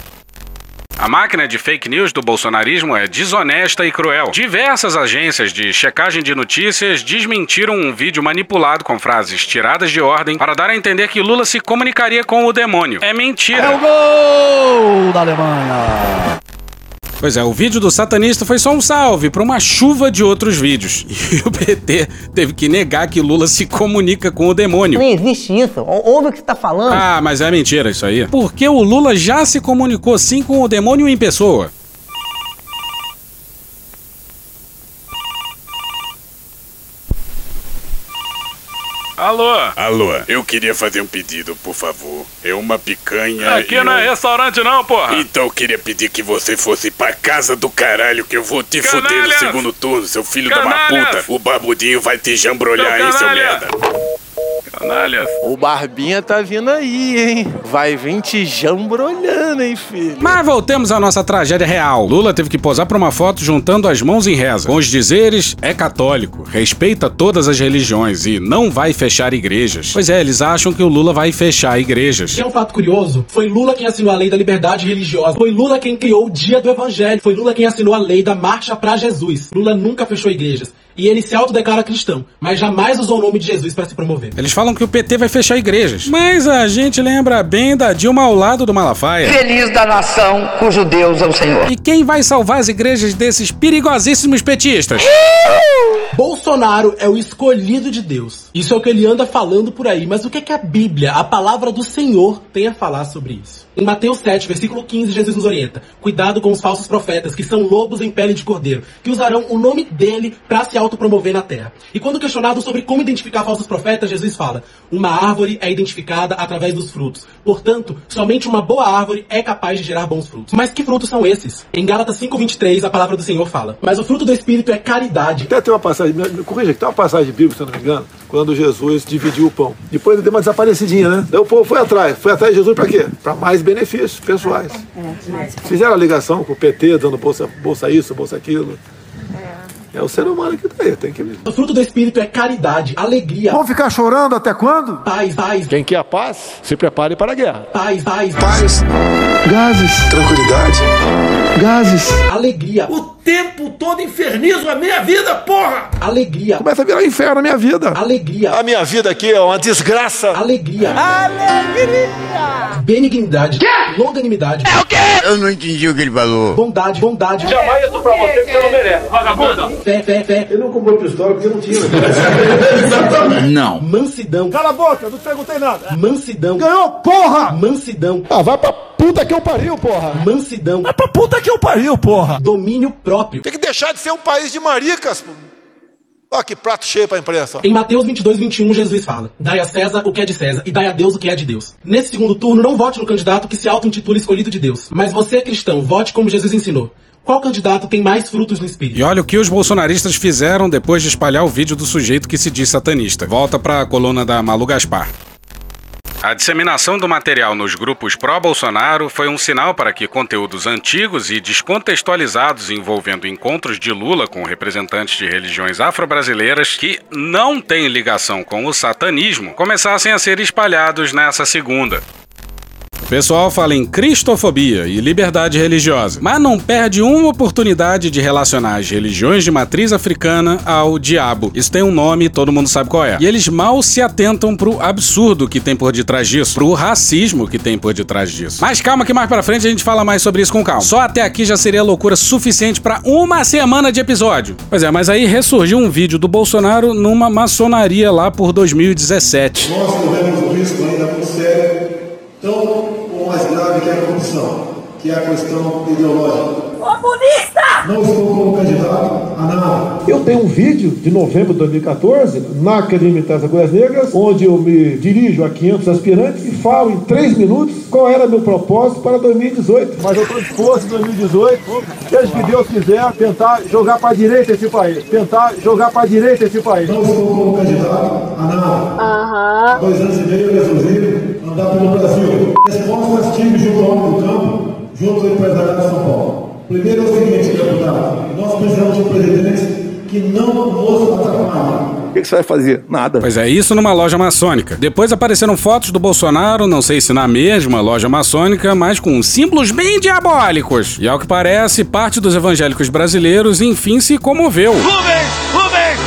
Speaker 16: A máquina de fake news do bolsonarismo é desonesta e cruel. Diversas agências de checagem de notícias desmentiram um vídeo manipulado com frases tiradas de ordem para dar a entender que Lula se comunicaria com o demônio. É mentira.
Speaker 43: É o gol da Alemanha.
Speaker 16: Pois é, o vídeo do satanista foi só um salve para uma chuva de outros vídeos. *laughs* E o PT teve que negar que Lula se comunica com o demônio.
Speaker 35: Não existe isso. Ouve o que você tá falando.
Speaker 16: Ah, mas é mentira isso aí. Porque o Lula já se comunicou sim com o demônio em pessoa. Alô?
Speaker 40: Alô, eu queria fazer um pedido, por favor. É uma picanha.
Speaker 16: Aqui
Speaker 40: e
Speaker 16: não é
Speaker 40: um-
Speaker 16: restaurante não, porra.
Speaker 40: Então eu queria pedir que você fosse pra casa do caralho, que eu vou te fuder no
Speaker 16: Canalhas!
Speaker 40: segundo turno, seu filho da uma
Speaker 16: Canalhas!
Speaker 40: puta. O barbudinho vai te jambrolhar,
Speaker 16: Seu
Speaker 40: hein, seu
Speaker 16: canalha!
Speaker 40: merda.
Speaker 16: Canalhas.
Speaker 44: O Barbinha tá vindo aí, hein? Vai vir te jambrolhando, hein, filho?
Speaker 16: Mas voltemos à nossa tragédia real. Lula teve que posar para uma foto juntando as mãos em reza. Com os dizeres, é católico, respeita todas as religiões e não vai fechar igrejas. Pois é, eles acham que o Lula vai fechar igrejas.
Speaker 45: Que é um fato curioso, foi Lula quem assinou a lei da liberdade religiosa. Foi Lula quem criou o Dia do Evangelho. Foi Lula quem assinou a lei da Marcha pra Jesus. Lula nunca fechou igrejas. E ele se autodeclara cristão, mas jamais usou o nome de Jesus para se promover.
Speaker 16: Eles falam que o PT vai fechar igrejas. Mas a gente lembra bem da Dilma ao lado do Malafaia.
Speaker 35: Feliz da nação cujo Deus é o Senhor.
Speaker 16: E quem vai salvar as igrejas desses perigosíssimos petistas?
Speaker 45: Bolsonaro é o escolhido de Deus. Isso é o que ele anda falando por aí. Mas o que é que a Bíblia, a palavra do Senhor, tem a falar sobre isso? Em Mateus 7, versículo 15, Jesus nos orienta: Cuidado com os falsos profetas, que são lobos em pele de cordeiro, que usarão o nome dele para se autopromover na terra. E quando questionado sobre como identificar falsos profetas, Jesus fala: Uma árvore é identificada através dos frutos. Portanto, somente uma boa árvore é capaz de gerar bons frutos. Mas que frutos são esses? Em Gálatas 5:23, a palavra do Senhor fala: Mas o fruto do espírito é caridade.
Speaker 27: Até tem uma passagem, corrija, tem uma passagem bíblica, se eu não me engano, quando Jesus dividiu o pão. Depois ele deu uma desaparecidinha, né? Daí o povo foi atrás. Foi atrás de Jesus pra quê? Pra mais benefícios pessoais. Fizeram a ligação com o PT, dando bolsa, bolsa isso, bolsa aquilo. É o ser humano que tá aí, tem que
Speaker 45: O fruto do espírito é caridade, alegria,
Speaker 27: Vão ficar chorando até quando?
Speaker 45: paz, paz,
Speaker 27: Quem quer a paz, se prepare para a guerra.
Speaker 45: paz, paz,
Speaker 27: Paz, gases, tranquilidade, gases.
Speaker 45: alegria,
Speaker 27: O tempo todo infernizo a minha vida, porra!
Speaker 45: alegria,
Speaker 27: Começa a virar um inferno a minha vida.
Speaker 45: alegria,
Speaker 27: A minha vida aqui é uma desgraça.
Speaker 45: alegria, benignidade, longanimidade, é o quê?
Speaker 46: Eu não entendi o que ele falou.
Speaker 45: bondade, bondade,
Speaker 27: Jamais isso pra você que você não merece, vagabundo.
Speaker 45: Fé, fé, fé,
Speaker 27: Ele não comprou pistola porque não tinha.
Speaker 46: Não.
Speaker 45: mansidão,
Speaker 27: Cala a boca, eu não te perguntei nada.
Speaker 45: mansidão,
Speaker 27: Ganhou, porra!
Speaker 45: mansidão,
Speaker 27: Ah, vai pra puta que eu pariu, porra.
Speaker 45: mansidão,
Speaker 27: Vai pra puta que eu pariu, porra.
Speaker 45: domínio próprio.
Speaker 27: Tem que deixar de ser um país de maricas. Olha que prato cheio pra imprensa.
Speaker 45: Em Mateus 22, 21, Jesus fala: Dai a César o que é de César e dai a Deus o que é de Deus. Nesse segundo turno, não vote no candidato que se auto-intitula escolhido de Deus. Mas você, cristão, vote como Jesus ensinou. Qual candidato tem mais frutos no espírito?
Speaker 16: E olha o que os bolsonaristas fizeram depois de espalhar o vídeo do sujeito que se diz satanista. Volta pra coluna da Malu Gaspar. A disseminação do material nos grupos pró-Bolsonaro foi um sinal para que conteúdos antigos e descontextualizados envolvendo encontros de Lula com representantes de religiões afro-brasileiras que não têm ligação com o satanismo começassem a ser espalhados nessa segunda. Pessoal fala em cristofobia e liberdade religiosa, mas não perde uma oportunidade de relacionar as religiões de matriz africana ao diabo. Isso tem um nome todo mundo sabe qual é. E eles mal se atentam pro absurdo que tem por detrás disso, pro racismo que tem por detrás disso. Mas calma que mais pra frente a gente fala mais sobre isso com calma. Só até aqui já seria loucura suficiente pra uma semana de episódio. Pois é, mas aí ressurgiu um vídeo do Bolsonaro numa maçonaria lá por 2017.
Speaker 27: Nós ainda muito sério, tão ou mais grave que é a corrupção, que é a questão ideológica.
Speaker 42: Comunista!
Speaker 27: Não estou como candidato a nada. Eu tenho um vídeo de novembro de 2014 na Academia Militar das Agulhas Negras, onde eu me dirijo a 500 aspirantes e falo em 3 minutos qual era meu propósito para 2018. Mas eu estou disposto em 2018, seja que Deus quiser, tentar jogar para a direita esse país. Tentar jogar para a direita esse país. Não estou como candidato a nada.
Speaker 42: Aham.
Speaker 27: Dois anos e meio eu resolvi andar pelo Brasil. Respostas tive junto ao homem do campo, junto ao empresariado de São Paulo. Primeiro é o seguinte, deputado, nós precisamos de um presidente que não nos atrapalhe.
Speaker 31: O que, que você vai fazer? Nada.
Speaker 16: Pois é, isso numa loja maçônica. Depois apareceram fotos do Bolsonaro, não sei se na mesma loja maçônica, mas com símbolos bem diabólicos. E ao que parece, parte dos evangélicos brasileiros enfim se comoveu.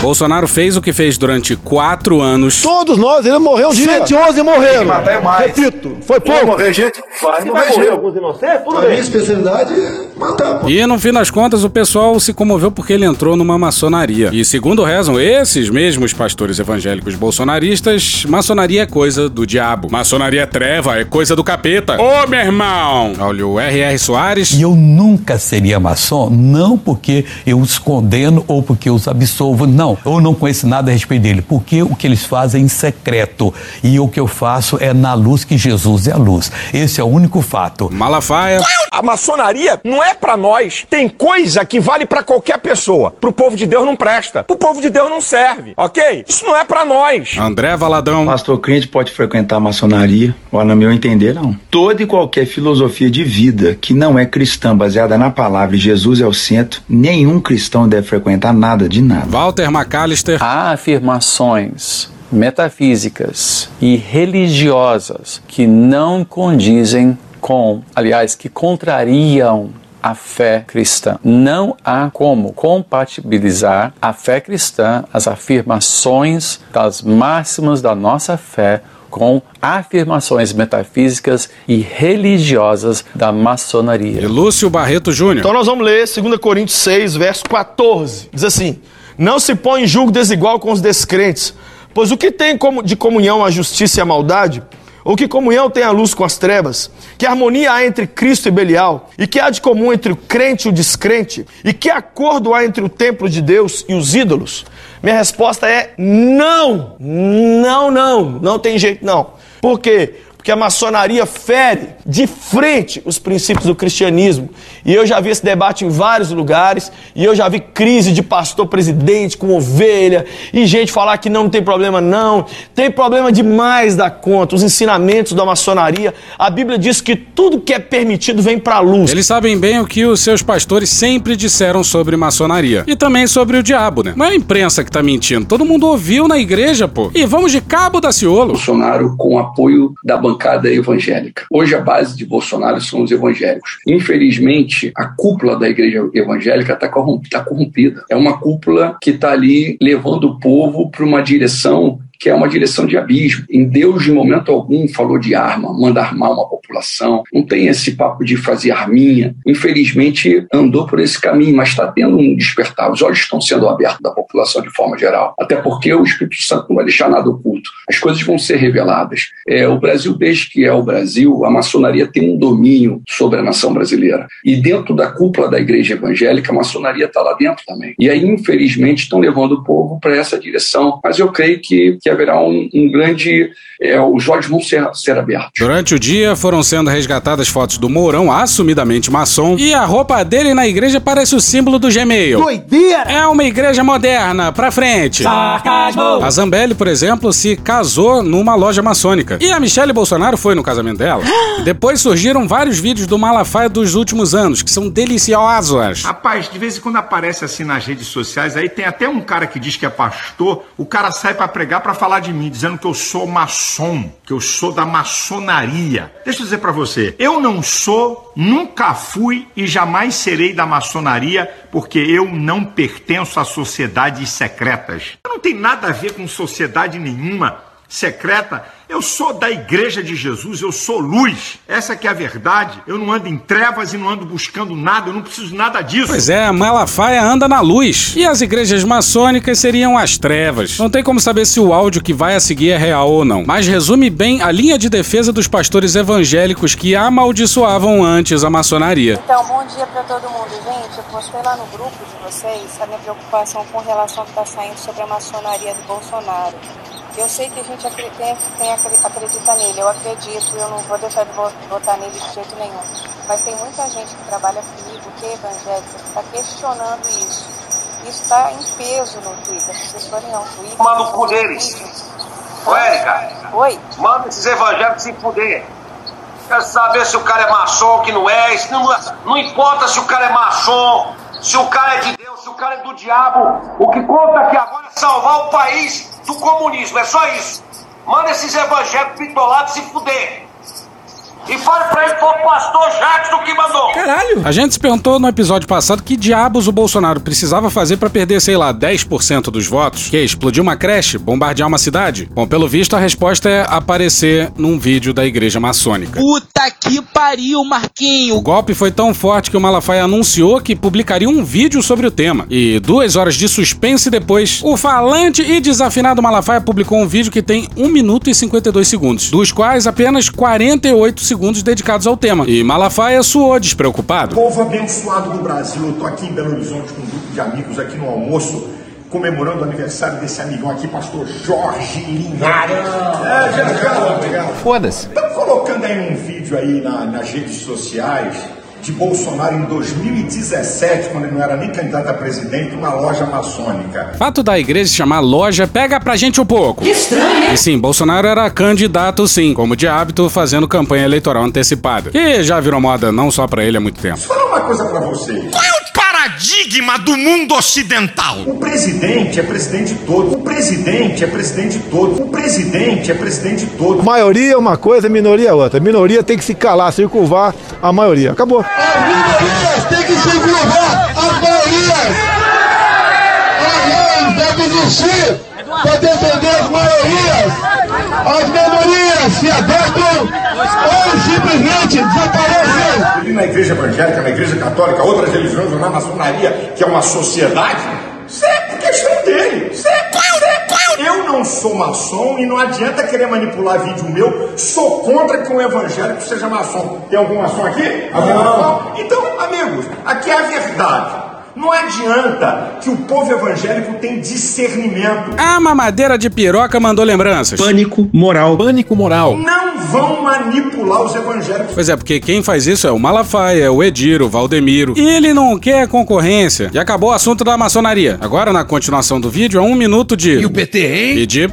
Speaker 16: Bolsonaro fez o que fez durante quatro anos.
Speaker 27: Todos nós, ele morreu um dia. 111 morreram.
Speaker 31: matar é mais.
Speaker 27: Repito, foi
Speaker 31: Vai
Speaker 27: pouco.
Speaker 31: morrer gente? Vai morrer gente.
Speaker 27: alguns inocentes, tudo A minha especialidade é matar.
Speaker 16: E no fim das contas, o pessoal se comoveu porque ele entrou numa maçonaria. E segundo rezam esses mesmos pastores evangélicos bolsonaristas, maçonaria é coisa do diabo. Maçonaria é treva, é coisa do capeta. Ô, meu irmão! Olha o R.R. Soares.
Speaker 47: E eu nunca seria maçom, não porque eu os condeno ou porque eu os absolvo, não. Eu não conheço nada a respeito dele, porque o que eles fazem é em secreto. E o que eu faço é na luz que Jesus é a luz. Esse é o único fato.
Speaker 16: Malafaia.
Speaker 48: A maçonaria não é pra nós. Tem coisa que vale pra qualquer pessoa. Pro povo de Deus não presta. Pro povo de Deus não serve, ok? Isso não é pra nós.
Speaker 16: André Valadão.
Speaker 49: Pastor crente pode frequentar a maçonaria, ou no meu entender, não. Toda e qualquer filosofia de vida que não é cristã, baseada na palavra e Jesus é o centro, nenhum cristão deve frequentar nada de nada.
Speaker 16: Walter McAllister.
Speaker 50: Há afirmações metafísicas e religiosas que não condizem com, aliás, que contrariam a fé cristã. Não há como compatibilizar a fé cristã, as afirmações das máximas da nossa fé com afirmações metafísicas e religiosas da maçonaria.
Speaker 16: E Lúcio Barreto Júnior.
Speaker 51: Então nós vamos ler 2 Coríntios 6, verso 14. Diz assim: Não se põe em julgo desigual com os descrentes, pois o que tem de comunhão a justiça e a maldade? Ou que comunhão tem a luz com as trevas? Que harmonia há entre Cristo e Belial? E que há de comum entre o crente e o descrente? E que acordo há entre o templo de Deus e os ídolos? Minha resposta é não! Não, não! Não tem jeito não. Por quê? Porque a maçonaria fere de frente os princípios do cristianismo. E eu já vi esse debate em vários lugares. E eu já vi crise de pastor presidente com ovelha. E gente falar que não, não tem problema, não. Tem problema demais da conta. Os ensinamentos da maçonaria. A Bíblia diz que tudo que é permitido vem para a luz.
Speaker 16: Eles sabem bem o que os seus pastores sempre disseram sobre maçonaria. E também sobre o diabo, né? Não é a imprensa que tá mentindo. Todo mundo ouviu na igreja, pô. E vamos de cabo da Ciolo.
Speaker 52: Bolsonaro com apoio da bancada evangélica. Hoje a base de Bolsonaro são os evangélicos. Infelizmente, a cúpula da igreja evangélica está corrompida. É uma cúpula que está ali levando o povo para uma direção que é uma direção de abismo. Em Deus, de momento algum, falou de arma, manda armar uma população. Não tem esse papo de fazer arminha. Infelizmente, andou por esse caminho, mas está tendo um despertar. Os olhos estão sendo abertos da população de forma geral. Até porque o Espírito Santo não vai deixar nada oculto. As coisas vão ser reveladas. É, o Brasil, desde que é o Brasil, a maçonaria tem um domínio sobre a nação brasileira. E dentro da cúpula da igreja evangélica, a maçonaria está lá dentro também. E aí, infelizmente, estão levando o povo para essa direção. Mas eu creio que, que haverá um, um grande. É, os olhos vão ser, ser abertos.
Speaker 16: Durante o dia foram sendo resgatadas fotos do Mourão, assumidamente maçom, e a roupa dele na igreja parece o símbolo do Gmail.
Speaker 35: Doideira!
Speaker 16: É uma igreja moderna, pra frente.
Speaker 35: Sarcasmo!
Speaker 16: A Zambelli, por exemplo, se casou numa loja maçônica. E a Michelle Bolsonaro foi no casamento dela. *gasps* Depois surgiram vários vídeos do Malafaia dos últimos anos, que são deliciosos.
Speaker 53: Rapaz, de vez em quando aparece assim nas redes sociais, aí tem até um cara que diz que é pastor, o cara sai pra pregar pra falar de mim, dizendo que eu sou maçom, que eu sou da maçonaria. Deixa eu dizer pra você, eu não sou, nunca fui e jamais serei da maçonaria, porque eu não pertenço a sociedades secretas. Eu não tenho nada a ver com sociedade nenhuma secreta. Eu sou da igreja de Jesus, eu sou luz. Essa que é a verdade. Eu não ando em trevas e não ando buscando nada, eu não preciso nada disso.
Speaker 16: Pois é, a Malafaia anda na luz. E as igrejas maçônicas seriam as trevas. Não tem como saber se o áudio que vai a seguir é real ou não. Mas resume bem a linha de defesa dos pastores evangélicos que amaldiçoavam antes a maçonaria.
Speaker 54: Então, bom dia para todo mundo. Gente, eu postei lá no grupo de vocês a minha preocupação com relação ao que está saindo sobre a maçonaria do Bolsonaro. Eu sei que a gente acre- tem, tem, acre- acredita nele, eu acredito, eu não vou deixar de vo- votar nele de jeito nenhum. Mas tem muita gente que trabalha comigo, que é evangélica, que está questionando isso. Isso está em peso no Twitter. Se vocês forem ao Twitter.
Speaker 55: Toma no cu deles. Ô, Érica.
Speaker 54: Oi.
Speaker 55: Manda esses evangélicos se fuder. Quero saber se o cara é maçom, que não é. Isso não, não importa se o cara é maçom, se o cara é de Deus, se o cara é do diabo. O que conta aqui agora é salvar o país do comunismo. É só isso. Manda esses evangélicos pitolados se fuder. E fale pra ele que foi o pastor Jackson que mandou.
Speaker 16: A gente se perguntou no episódio passado que diabos o Bolsonaro precisava fazer pra perder, sei lá, 10% dos votos. Que explodir uma creche? Bombardear uma cidade? Bom, pelo visto a resposta é aparecer num vídeo da igreja maçônica.
Speaker 56: Puta que pariu, Marquinho!
Speaker 16: O golpe foi tão forte que o Malafaia anunciou que publicaria um vídeo sobre o tema. E duas horas de suspense depois, o falante e desafinado Malafaia publicou um vídeo que tem 1 minuto e 52 segundos, dos quais apenas 48 segundos dedicados ao tema. E Malafaia suou despreocupado.
Speaker 53: Povo abençoado do Brasil, eu tô aqui em Belo Horizonte com um grupo de amigos aqui no almoço, comemorando o aniversário desse amigão aqui, pastor Jorge Linhares. É, já, já, obrigado.
Speaker 56: Foda-se.
Speaker 53: Estamos colocando aí um vídeo aí na- nas redes sociais de Bolsonaro em 2017, quando ele não era nem candidato a presidente, uma loja maçônica.
Speaker 16: Fato da igreja se chamar loja pega pra gente um pouco. Que
Speaker 53: estranho, hein?
Speaker 16: E sim, Bolsonaro era candidato sim, como de hábito, fazendo campanha eleitoral antecipada. Que já virou moda não só pra ele há muito tempo.
Speaker 53: Vou falar uma coisa pra vocês.
Speaker 57: Qual paradigma do mundo ocidental?
Speaker 53: O presidente é presidente de todos. O presidente é presidente de todos. O presidente é presidente de todos.
Speaker 27: Maioria é uma coisa, minoria é outra. Minoria tem que se calar, circunvar a maioria. Acabou.
Speaker 58: As minorias têm que se curvar às maiorias. Existir para defender as maiorias. As minorias se adaptam ou simplesmente desaparecem.
Speaker 53: Ele na igreja evangélica, na igreja católica, outras religiões, ou na maçonaria, que é uma sociedade, isso é questão dele. É, isso é- Eu não sou maçom e não adianta querer manipular vídeo meu. Sou contra que um evangélico seja maçom. Tem algum maçom aqui? Algum maçom? Então, amigos, aqui é a verdade. Não adianta que o povo evangélico tem discernimento.
Speaker 16: A mamadeira de piroca mandou lembranças. Pânico moral. Pânico moral.
Speaker 53: Não vão manipular os evangélicos.
Speaker 16: Pois é, porque quem faz isso é o Malafaia, o Ediro, o Valdemiro. E ele não quer concorrência. E acabou o assunto da maçonaria. Agora, na continuação do vídeo, é um minuto de. E o PT, hein? E de.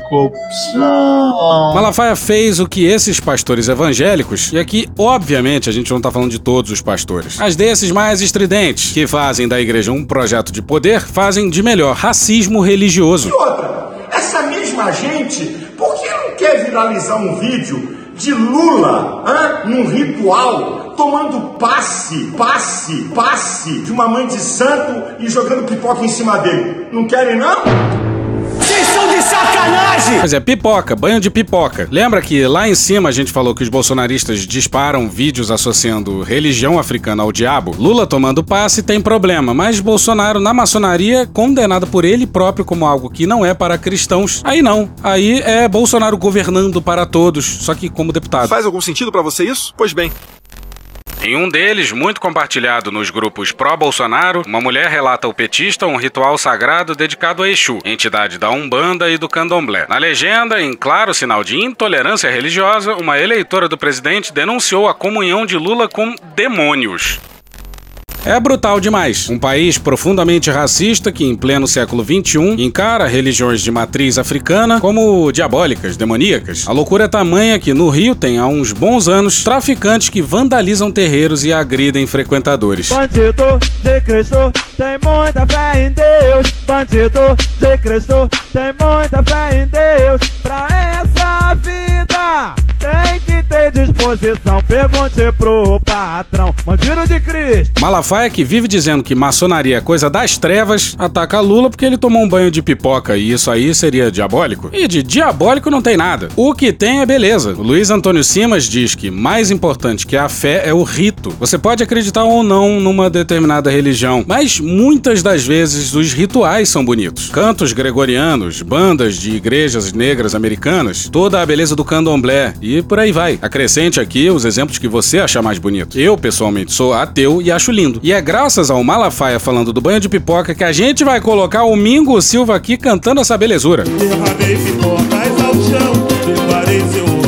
Speaker 16: Malafaia fez o que esses pastores evangélicos, e aqui, obviamente, a gente não tá falando de todos os pastores, mas desses mais estridentes, que fazem da igreja um projeto de poder, fazem de melhor racismo religioso.
Speaker 53: E outra, essa mesma gente, por que não quer viralizar um vídeo de Lula hã, num ritual, tomando passe, passe, passe de uma mãe de santo e jogando pipoca em cima dele? Não querem, não?
Speaker 56: De sacanagem!
Speaker 16: Pois é, pipoca, banho de pipoca. Lembra que lá em cima a gente falou que os bolsonaristas disparam vídeos associando religião africana ao diabo? Lula tomando passe tem problema, mas Bolsonaro na maçonaria, condenado por ele próprio como algo que não é para cristãos, aí não. Aí é Bolsonaro governando para todos, só que como deputado.
Speaker 58: Faz algum sentido pra você isso? Pois bem.
Speaker 16: Em um deles, muito compartilhado nos grupos pró-Bolsonaro, uma mulher relata ao petista um ritual sagrado dedicado a Exu, entidade da Umbanda e do Candomblé. Na legenda, em claro sinal de intolerância religiosa, uma eleitora do presidente denunciou a comunhão de Lula com demônios. É brutal demais. Um país profundamente racista que, em pleno século XXI, encara religiões de matriz africana como diabólicas, demoníacas. A loucura é tamanha que no Rio tem há uns bons anos traficantes que vandalizam terreiros e agridem frequentadores.
Speaker 59: Bandido de Cristo tem muita fé em Deus. Bandido de Cristo tem muita fé em Deus. Pra essa vida tem que ter
Speaker 60: disposição, pergunte pro patrão. Bandido de Cristo.
Speaker 16: Malafaia, que vive dizendo que maçonaria é coisa das trevas, ataca Lula porque ele tomou um banho de pipoca e isso aí seria diabólico? E de diabólico não tem nada. O que tem é beleza. O Luiz Antônio Simas diz que mais importante que a fé é o rito. Você pode acreditar ou não numa determinada religião, mas muitas das vezes os rituais são bonitos. Cantos gregorianos, bandas de igrejas negras americanas, toda a beleza do candomblé e por aí vai. Acrescente aqui os exemplos que você achar mais bonito. Eu, pessoalmente, sou ateu e acho lindo. E é graças ao Malafaia falando do banho de pipoca que a gente vai colocar o Mingo Silva aqui cantando essa belezura.
Speaker 60: Derramei pipocas ao chão,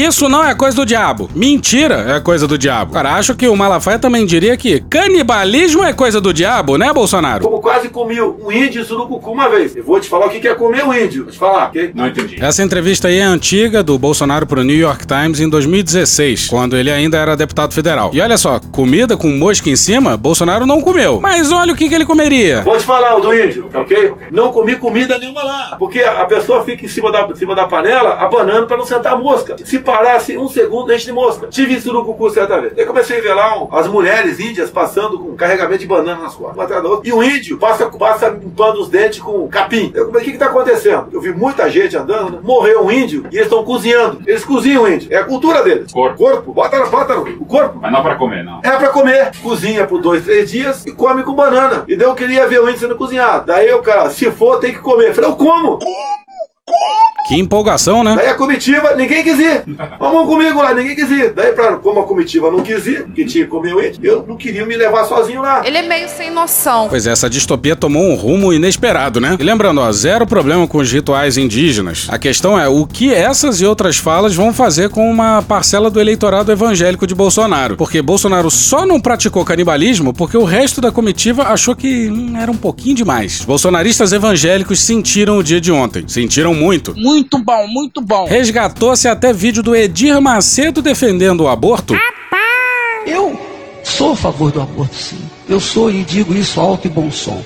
Speaker 16: Isso não é coisa do diabo. Mentira é coisa do diabo. Cara, acho que o Malafaia também diria que canibalismo é coisa do diabo, né, Bolsonaro?
Speaker 8: Como quase comi um índio surucucu uma vez. Eu vou te falar o que é comer um índio. Vou te falar, ok? Não entendi.
Speaker 16: Essa entrevista aí é antiga do Bolsonaro pro New York Times em 2016, quando ele ainda era deputado federal. E olha só, comida com mosca em cima, Bolsonaro não comeu. Mas olha o que, que ele comeria.
Speaker 8: Vou te falar o do índio, ok? Não comi comida nenhuma lá. Porque a pessoa fica em cima da, em cima da panela abanando pra não sentar mosca. Se parasse um segundo, enche de mosca. Tive surucucu certa vez. Eu comecei a ver lá um- as mulheres índias passando com um carregamento de banana nas costas. uma atrás da outra. E o índio passa, passa limpando os dentes com capim. Eu falei, o que que tá acontecendo? Eu vi muita gente andando, né? morreu um índio e eles estão cozinhando. Eles cozinham o índio. É a cultura deles. Corpo. Corpo. Bota, na- bota no o corpo.
Speaker 61: Mas não pra comer, não.
Speaker 8: É pra comer. Cozinha por dois, três dias e come com banana. E daí eu queria ver o índio sendo cozinhado. Daí o cara, se for, tem que comer. Eu falei, eu como.
Speaker 16: Que empolgação, né?
Speaker 8: Daí a comitiva, ninguém quis ir. Vamos comigo lá, ninguém quis ir. Daí, pra, como a comitiva não quis ir, que tinha que comer o índio, eu não queria me levar sozinho lá.
Speaker 62: Ele é meio sem noção.
Speaker 16: Pois é, essa distopia tomou um rumo inesperado, né? E lembrando, ó, zero problema com os rituais indígenas. A questão é o que essas e outras falas vão fazer com uma parcela do eleitorado evangélico de Bolsonaro. Porque Bolsonaro só não praticou canibalismo porque o resto da comitiva achou que hum, era um pouquinho demais. Bolsonaristas evangélicos sentiram o dia de ontem. Sentiram muito.
Speaker 63: Muito bom, muito bom.
Speaker 16: Resgatou-se até vídeo do Edir Macedo defendendo o aborto.
Speaker 64: Eu sou a favor do aborto, sim. Eu sou e digo isso alto e bom som.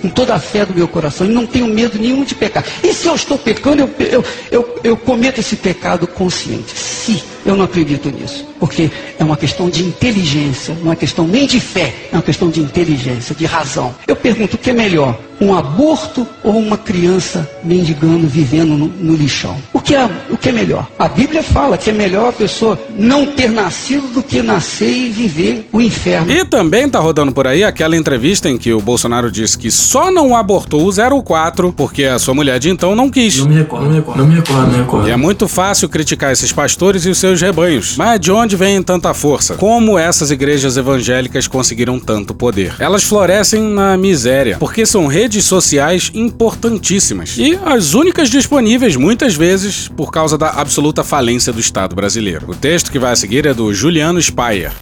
Speaker 64: Com toda a fé do meu coração. E não tenho medo nenhum de pecar. E se eu estou pecando, eu, eu, eu, eu cometo esse pecado consciente. Se eu não acredito nisso. Porque é uma questão de inteligência. Não é questão nem de fé. É uma questão de inteligência, de razão. Eu pergunto, o que é melhor? Um aborto ou uma criança mendigando, vivendo no, no lixão? O que, é, o que é melhor? A Bíblia fala que é melhor a pessoa não ter nascido do que nascer e viver o inferno.
Speaker 16: E também tá rodando por aí aquela entrevista em que o Bolsonaro disse que só não abortou o 04 porque a sua mulher de então não quis.
Speaker 55: Não me recordo, não me recordo, não me recordo, não me recordo.
Speaker 16: E é muito fácil criticar esses pastores e os seus rebanhos. Mas de onde vem tanta força? Como essas igrejas evangélicas conseguiram tanto poder? Elas florescem na miséria, porque são redes sociais importantíssimas e as únicas disponíveis muitas vezes por causa da absoluta falência do Estado brasileiro. O texto que vai a seguir é do Juliano Speyer.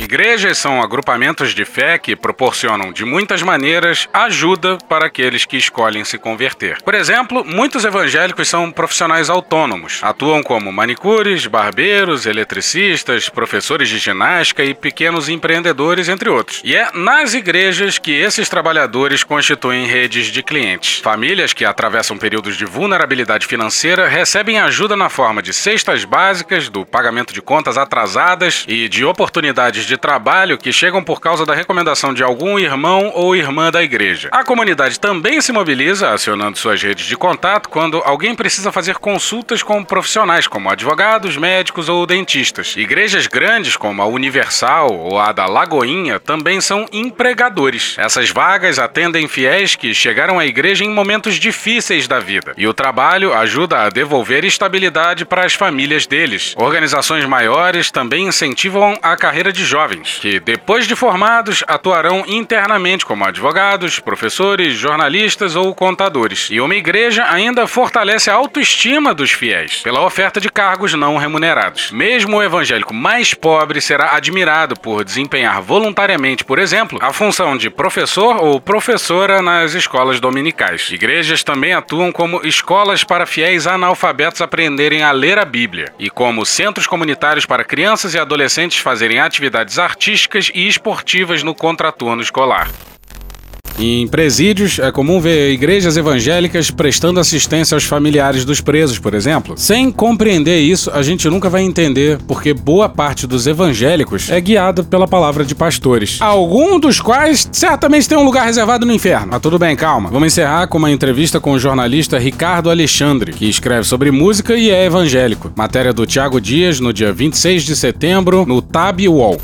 Speaker 16: Igrejas são agrupamentos de fé que proporcionam, de muitas maneiras, ajuda para aqueles que escolhem se converter. Por exemplo, muitos evangélicos são profissionais autônomos. Atuam como manicures, barbeiros, eletricistas, professores de ginástica e pequenos empreendedores, entre outros. E é nas igrejas que esses trabalhadores constituem redes de clientes. Famílias que atravessam períodos de vulnerabilidade financeira recebem ajuda na forma de cestas básicas, do pagamento de contas atrasadas e de oportunidades de trabalho que chegam por causa da recomendação de algum irmão ou irmã da igreja. A comunidade também se mobiliza, acionando suas redes de contato, quando alguém precisa fazer consultas com profissionais como advogados, médicos ou dentistas. Igrejas grandes como a Universal ou a da Lagoinha também são empregadores. Essas vagas atendem fiéis que chegaram à igreja em momentos difíceis da vida. E o trabalho ajuda a devolver estabilidade para as famílias deles. Organizações maiores também incentivam a carreira de jovens jovens, que depois de formados atuarão internamente como advogados, professores, jornalistas ou contadores. E uma igreja ainda fortalece a autoestima dos fiéis pela oferta de cargos não remunerados. Mesmo o evangélico mais pobre será admirado por desempenhar voluntariamente, por exemplo, a função de professor ou professora nas escolas dominicais. Igrejas também atuam como escolas para fiéis analfabetos aprenderem a ler a Bíblia e como centros comunitários para crianças e adolescentes fazerem atividades artísticas e esportivas no contraturno escolar. Em presídios, é comum ver igrejas evangélicas prestando assistência aos familiares dos presos, por exemplo. Sem compreender isso, a gente nunca vai entender porque boa parte dos evangélicos é guiada pela palavra de pastores. Algum dos quais certamente tem um lugar reservado no inferno. Mas tudo bem, calma. Vamos encerrar com uma entrevista com o jornalista Ricardo Alexandre, que escreve sobre música e é evangélico. Matéria do Tiago Dias no dia 26 de setembro no Tab Wall.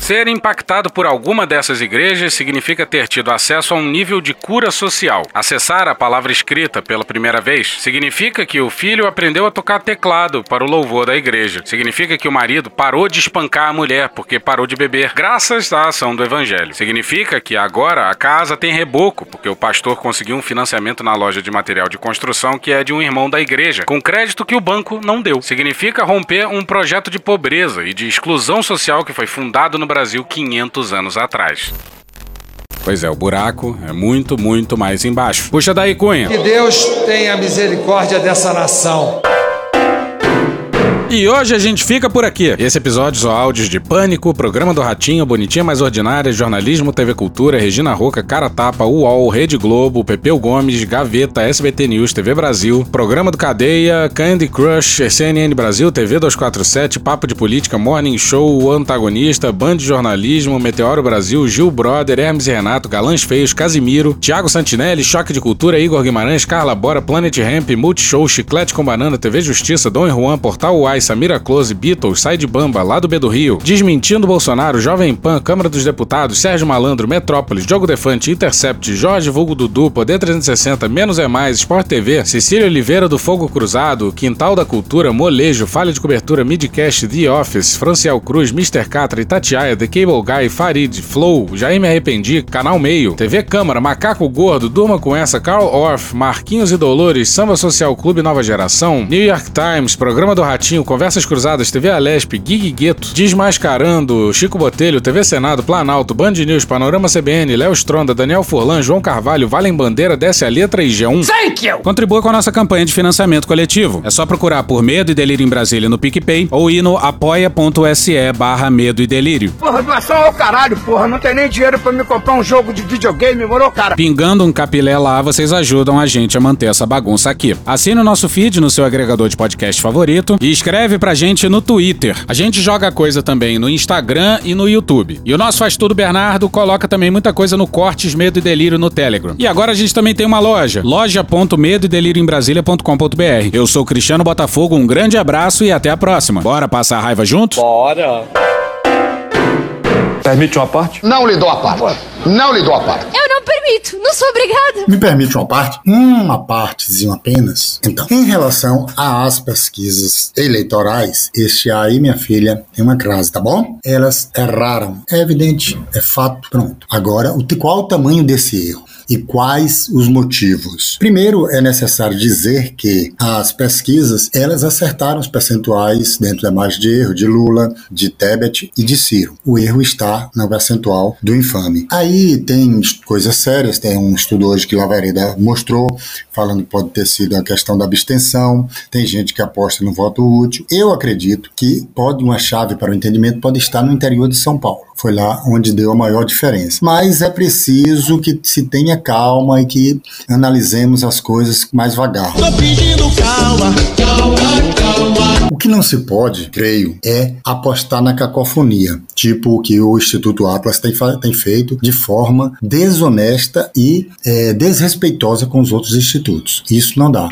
Speaker 16: Ser impactado por alguma dessas igrejas significa ter tido acesso a um nível de cura social. Acessar a palavra escrita pela primeira vez significa que o filho aprendeu a tocar teclado para o louvor da igreja. Significa que o marido parou de espancar a mulher porque parou de beber, graças à ação do evangelho. Significa que agora a casa tem reboco porque o pastor conseguiu um financiamento na loja de material de construção que é de um irmão da igreja, com crédito que o banco não deu. Significa romper um projeto de pobreza e de exclusão social que foi fundado no Brasil 500 anos atrás. Pois é, o buraco é muito, muito mais embaixo. Puxa daí, Cunha.
Speaker 65: Que Deus tenha misericórdia dessa nação.
Speaker 16: E hoje a gente fica por aqui. Esse episódio são áudios de Pânico, Programa do Ratinho, Bonitinha Mais Ordinária, Jornalismo, TV Cultura, Regina Roca, Cara Tapa, UOL, Rede Globo, Pepeu Gomes, Gaveta, SBT News, TV Brasil, Programa do Cadeia, Candy Crush, CNN Brasil, TV 247, Papo de Política, Morning Show, O Antagonista, Band de Jornalismo, Meteoro Brasil, Gil Brother, Hermes e Renato, Galãs Feios, Casimiro, Thiago Santinelli, Choque de Cultura, Igor Guimarães, Carla Bora, Planet Ramp, Multishow, Chiclete com Banana, TV Justiça, Dom e Juan, Portal Uai, Samira Close, Beatles, Sai de Bamba, Lá do B do Rio, Desmentindo Bolsonaro, Jovem Pan, Câmara dos Deputados, Sérgio Malandro, Metrópolis, Jogo Defante, Intercept, Jorge Vulgo Dudu, Poder 360, Menos é Mais, Sport TV, Cecília Oliveira do Fogo Cruzado, Quintal da Cultura, Molejo, Falha de Cobertura, Midcast, The Office, Franciel Cruz, Mr. Catra, Itatiaia, The Cable Guy, Farid, Flow, Já Me Arrependi, Canal Meio, TV Câmara, Macaco Gordo, Durma com Essa, Carl Orff, Marquinhos e Dolores, Samba Social Clube Nova Geração, New York Times, Programa do Ratinho, Conversas Cruzadas, TV Alesp, Gig Gueto, Desmascarando, Chico Botelho, TV Senado, Planalto, Band News, Panorama CBN, Léo Stronda, Daniel Furlan, João Carvalho, Valem Bandeira, Desce a Letra e G1.
Speaker 65: Thank you!
Speaker 16: Contribua com a nossa campanha de financiamento coletivo. É só procurar por Medo e Delírio em Brasília no PicPay ou ir no apoia.se barra Medo e Delírio.
Speaker 65: Porra, doação ao caralho, porra. Não tem nem dinheiro pra me comprar um jogo de videogame, morou, cara?
Speaker 16: Pingando um capilé lá, vocês ajudam a gente a manter essa bagunça aqui. Assine o nosso feed no seu agregador de podcast favorito e escreve pra gente no Twitter. A gente joga coisa também no Instagram e no YouTube. E o nosso Faz Tudo Bernardo coloca também muita coisa no Cortes Medo e Delírio no Telegram. E agora a gente também tem uma loja, loja.medo delírio em Brasília.com.br. Eu sou Cristiano Botafogo, um grande abraço e até a próxima. Bora passar a raiva junto?
Speaker 65: Bora!
Speaker 27: Permite uma parte?
Speaker 58: Não lhe dou a parte. Não lhe dou a parte.
Speaker 66: Eu não permito, não sou obrigada.
Speaker 67: Me permite uma parte? Uma partezinha apenas. Então, em relação às pesquisas eleitorais, este aí, minha filha, tem uma crase, tá bom? Elas erraram. É evidente, é fato. Pronto. Agora, qual o tamanho desse erro? E quais os motivos. Primeiro, é necessário dizer que as pesquisas, elas acertaram os percentuais dentro da margem de erro de Lula, de Tebet e de Ciro. O erro está no percentual do infame. Aí tem coisas sérias, tem um estudo hoje que Lavareda mostrou, falando que pode ter sido a questão da abstenção, tem gente que aposta no voto útil. Eu acredito que pode uma chave para o entendimento pode estar no interior de São Paulo. Foi lá onde deu a maior diferença. Mas é preciso que se tenha calma e que analisemos as coisas mais vagar.
Speaker 56: Tô pedindo calma, calma, calma.
Speaker 67: O que não se pode, creio, é apostar na cacofonia, tipo o que o Instituto Atlas tem, tem feito de forma desonesta e é, desrespeitosa com os outros institutos. Isso não dá.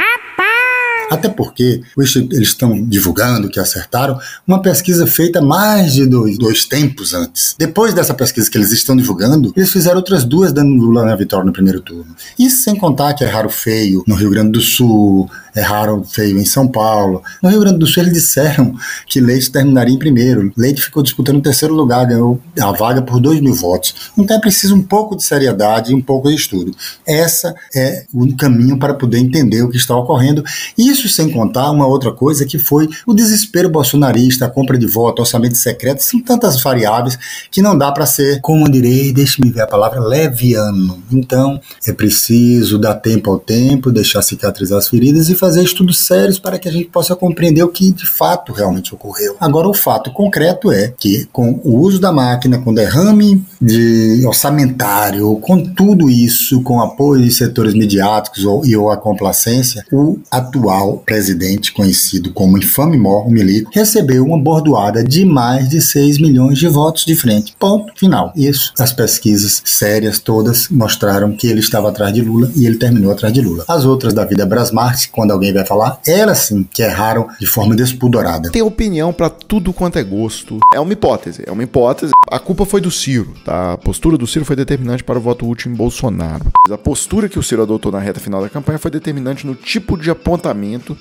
Speaker 67: Até porque eles estão divulgando que acertaram uma pesquisa feita mais de dois, dois tempos antes. Depois dessa pesquisa que eles estão divulgando, eles fizeram outras duas dando Lula na vitória no primeiro turno. Isso sem contar que erraram feio no Rio Grande do Sul, erraram feio em São Paulo. No Rio Grande do Sul eles disseram que Leite terminaria em primeiro. Leite ficou disputando o terceiro lugar, ganhou a vaga por dois mil votos. Então é preciso um pouco de seriedade e um pouco de estudo. Essa é o caminho para poder entender o que está ocorrendo. Isso sem contar uma outra coisa que foi o desespero bolsonarista, a compra de voto, orçamento secreto, são tantas variáveis que não dá para ser, como direi, deixe-me ver a palavra, leviano. Então é preciso dar tempo ao tempo, deixar cicatrizar as feridas e fazer estudos sérios para que a gente possa compreender o que de fato realmente ocorreu. Agora, o fato concreto é que, com o uso da máquina, com derrame de orçamentário, com tudo isso, com apoio de setores midiáticos ou, e ou a complacência, o atual presidente, conhecido como infame mor, o milico, recebeu uma bordoada de mais de 6 milhões de votos de frente. Ponto final. Isso, as pesquisas sérias todas mostraram que ele estava atrás de Lula e ele terminou atrás de Lula. As outras da vida Brasmarx, quando alguém vai falar, elas sim que erraram de forma despudorada.
Speaker 68: Tem opinião para tudo quanto é gosto. É uma hipótese, é uma hipótese. A culpa foi do Ciro, tá? A postura do Ciro foi determinante para o voto útil em Bolsonaro. A postura que o Ciro adotou na reta final da campanha foi determinante no tipo de apontamento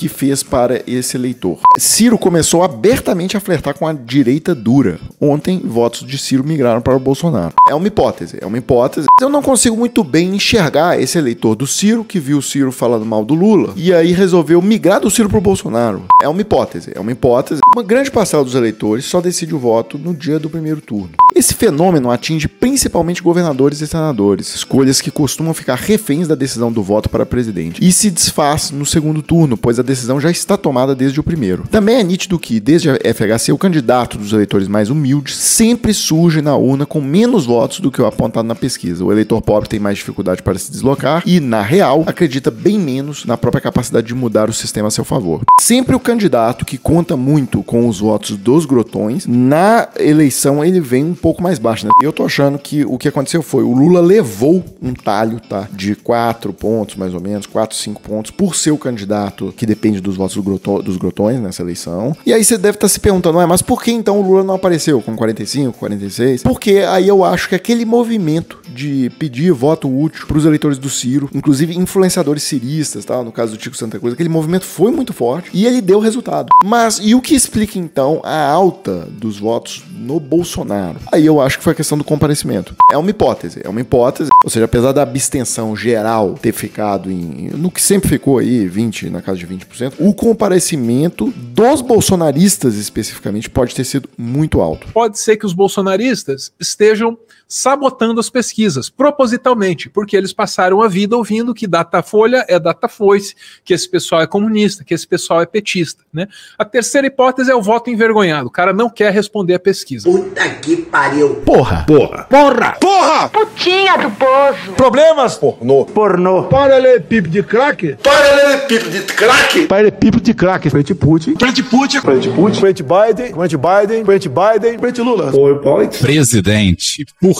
Speaker 68: que fez para esse eleitor. Ciro começou abertamente a flertar com a direita dura. Ontem, votos de Ciro migraram para o Bolsonaro. É uma hipótese, é uma hipótese. Eu não consigo muito bem enxergar esse eleitor do Ciro, que viu o Ciro falando mal do Lula, e aí resolveu migrar do Ciro para o Bolsonaro. É uma hipótese, é uma hipótese. Uma grande parcela dos eleitores só decide o voto no dia do primeiro turno. Esse fenômeno atinge principalmente governadores e senadores, escolhas que costumam ficar reféns da decisão do voto para presidente, e se desfaz no segundo turno, pois a decisão já está tomada desde o primeiro. Também é nítido que, desde a FHC, o candidato dos eleitores mais humildes sempre surge na urna com menos votos do que o apontado na pesquisa. O eleitor pobre tem mais dificuldade para se deslocar e, na real, acredita bem menos na própria capacidade de mudar o sistema a seu favor. Sempre o candidato que conta muito com os votos dos grotões, na eleição ele vem um pouco mais baixo. Né? Eu tô achando que o que aconteceu foi o Lula levou um talho, tá? De 4 pontos, mais ou menos, 4, 5 pontos, por ser o candidato que depende dos votos dos grotões nessa eleição. E aí você deve estar se perguntando, ah, mas por que então o Lula não apareceu com 45, 46? Porque aí eu acho que aquele movimento de pedir voto útil para os eleitores do Ciro, inclusive influenciadores ciristas, tá? no caso do Tico Santa Cruz, aquele movimento foi muito forte e ele deu resultado. Mas e o que explica então a alta dos votos no Bolsonaro? Aí eu acho que foi a questão do comparecimento. É uma hipótese, é uma hipótese. Ou seja, apesar da abstenção geral ter ficado em no que sempre ficou aí, 20, na casa de 20%, o comparecimento dos bolsonaristas especificamente pode ter sido muito alto.
Speaker 69: Pode ser que os bolsonaristas estejam sabotando as pesquisas, propositalmente, porque eles passaram a vida ouvindo que Datafolha é Datafoice, que esse pessoal é comunista, que esse pessoal é petista. Né? A terceira hipótese é o voto envergonhado. O cara não quer responder a pesquisa.
Speaker 70: Puta que pariu.
Speaker 69: Porra!
Speaker 70: Porra!
Speaker 69: Porra!
Speaker 70: Porra!
Speaker 66: Putinha do poço.
Speaker 69: Problemas? Pornô.
Speaker 70: Pornô.
Speaker 27: Paralelepípedo de crack?
Speaker 70: Paralelepípedo de crack?
Speaker 27: Paralelepípedo de crack. Frente Putin.
Speaker 70: Frente Putin.
Speaker 27: Frente Putin. Frente Biden. Frente Biden. Frente Biden. Frente Lula.
Speaker 71: Presidente, por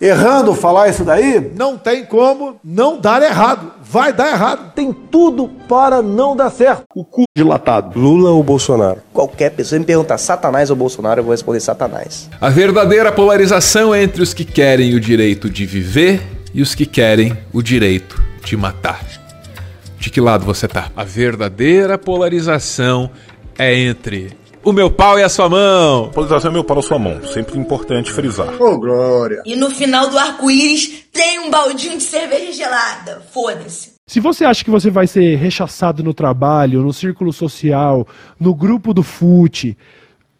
Speaker 27: errando falar isso daí? Não tem como não dar errado. Vai dar errado. Tem tudo para não dar certo.
Speaker 51: O cu dilatado. Lula ou Bolsonaro?
Speaker 72: Qualquer pessoa me perguntar Satanás ou Bolsonaro, eu vou responder Satanás.
Speaker 16: A verdadeira polarização é entre os que querem o direito de viver e os que querem o direito de matar. De que lado você tá? A verdadeira polarização é entre o meu pau e a sua mão.
Speaker 51: Polarização é meu pau e a sua mão. Sempre importante frisar.
Speaker 27: Ô, oh, Glória.
Speaker 66: E no final do arco-íris tem um baldinho de cerveja gelada. Foda-se.
Speaker 27: Se você acha que você vai ser rechaçado no trabalho, no círculo social, no grupo do fute,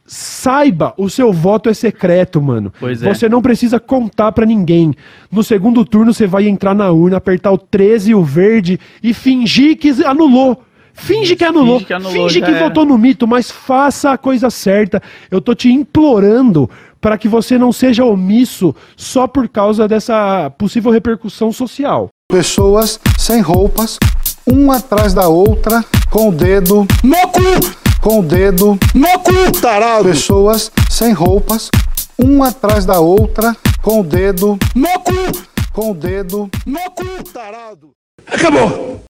Speaker 27: saiba, o seu voto é secreto, mano.
Speaker 73: Pois é.
Speaker 27: Você não precisa contar pra ninguém. No segundo turno você vai entrar na urna, apertar o 13 e o verde e fingir que anulou. Finge que anulou.
Speaker 73: Finge que, anulou,
Speaker 27: finge que
Speaker 73: era.
Speaker 27: votou no mito, mas faça a coisa certa. Eu tô te implorando para que você não seja omisso só por causa dessa possível repercussão social.
Speaker 74: Pessoas sem roupas,
Speaker 55: uma atrás da outra, com o dedo no cu, com o dedo no cu, tarado. Pessoas sem roupas, uma atrás da outra, com o dedo no cu, com o dedo no cu, tarado.
Speaker 11: Acabou.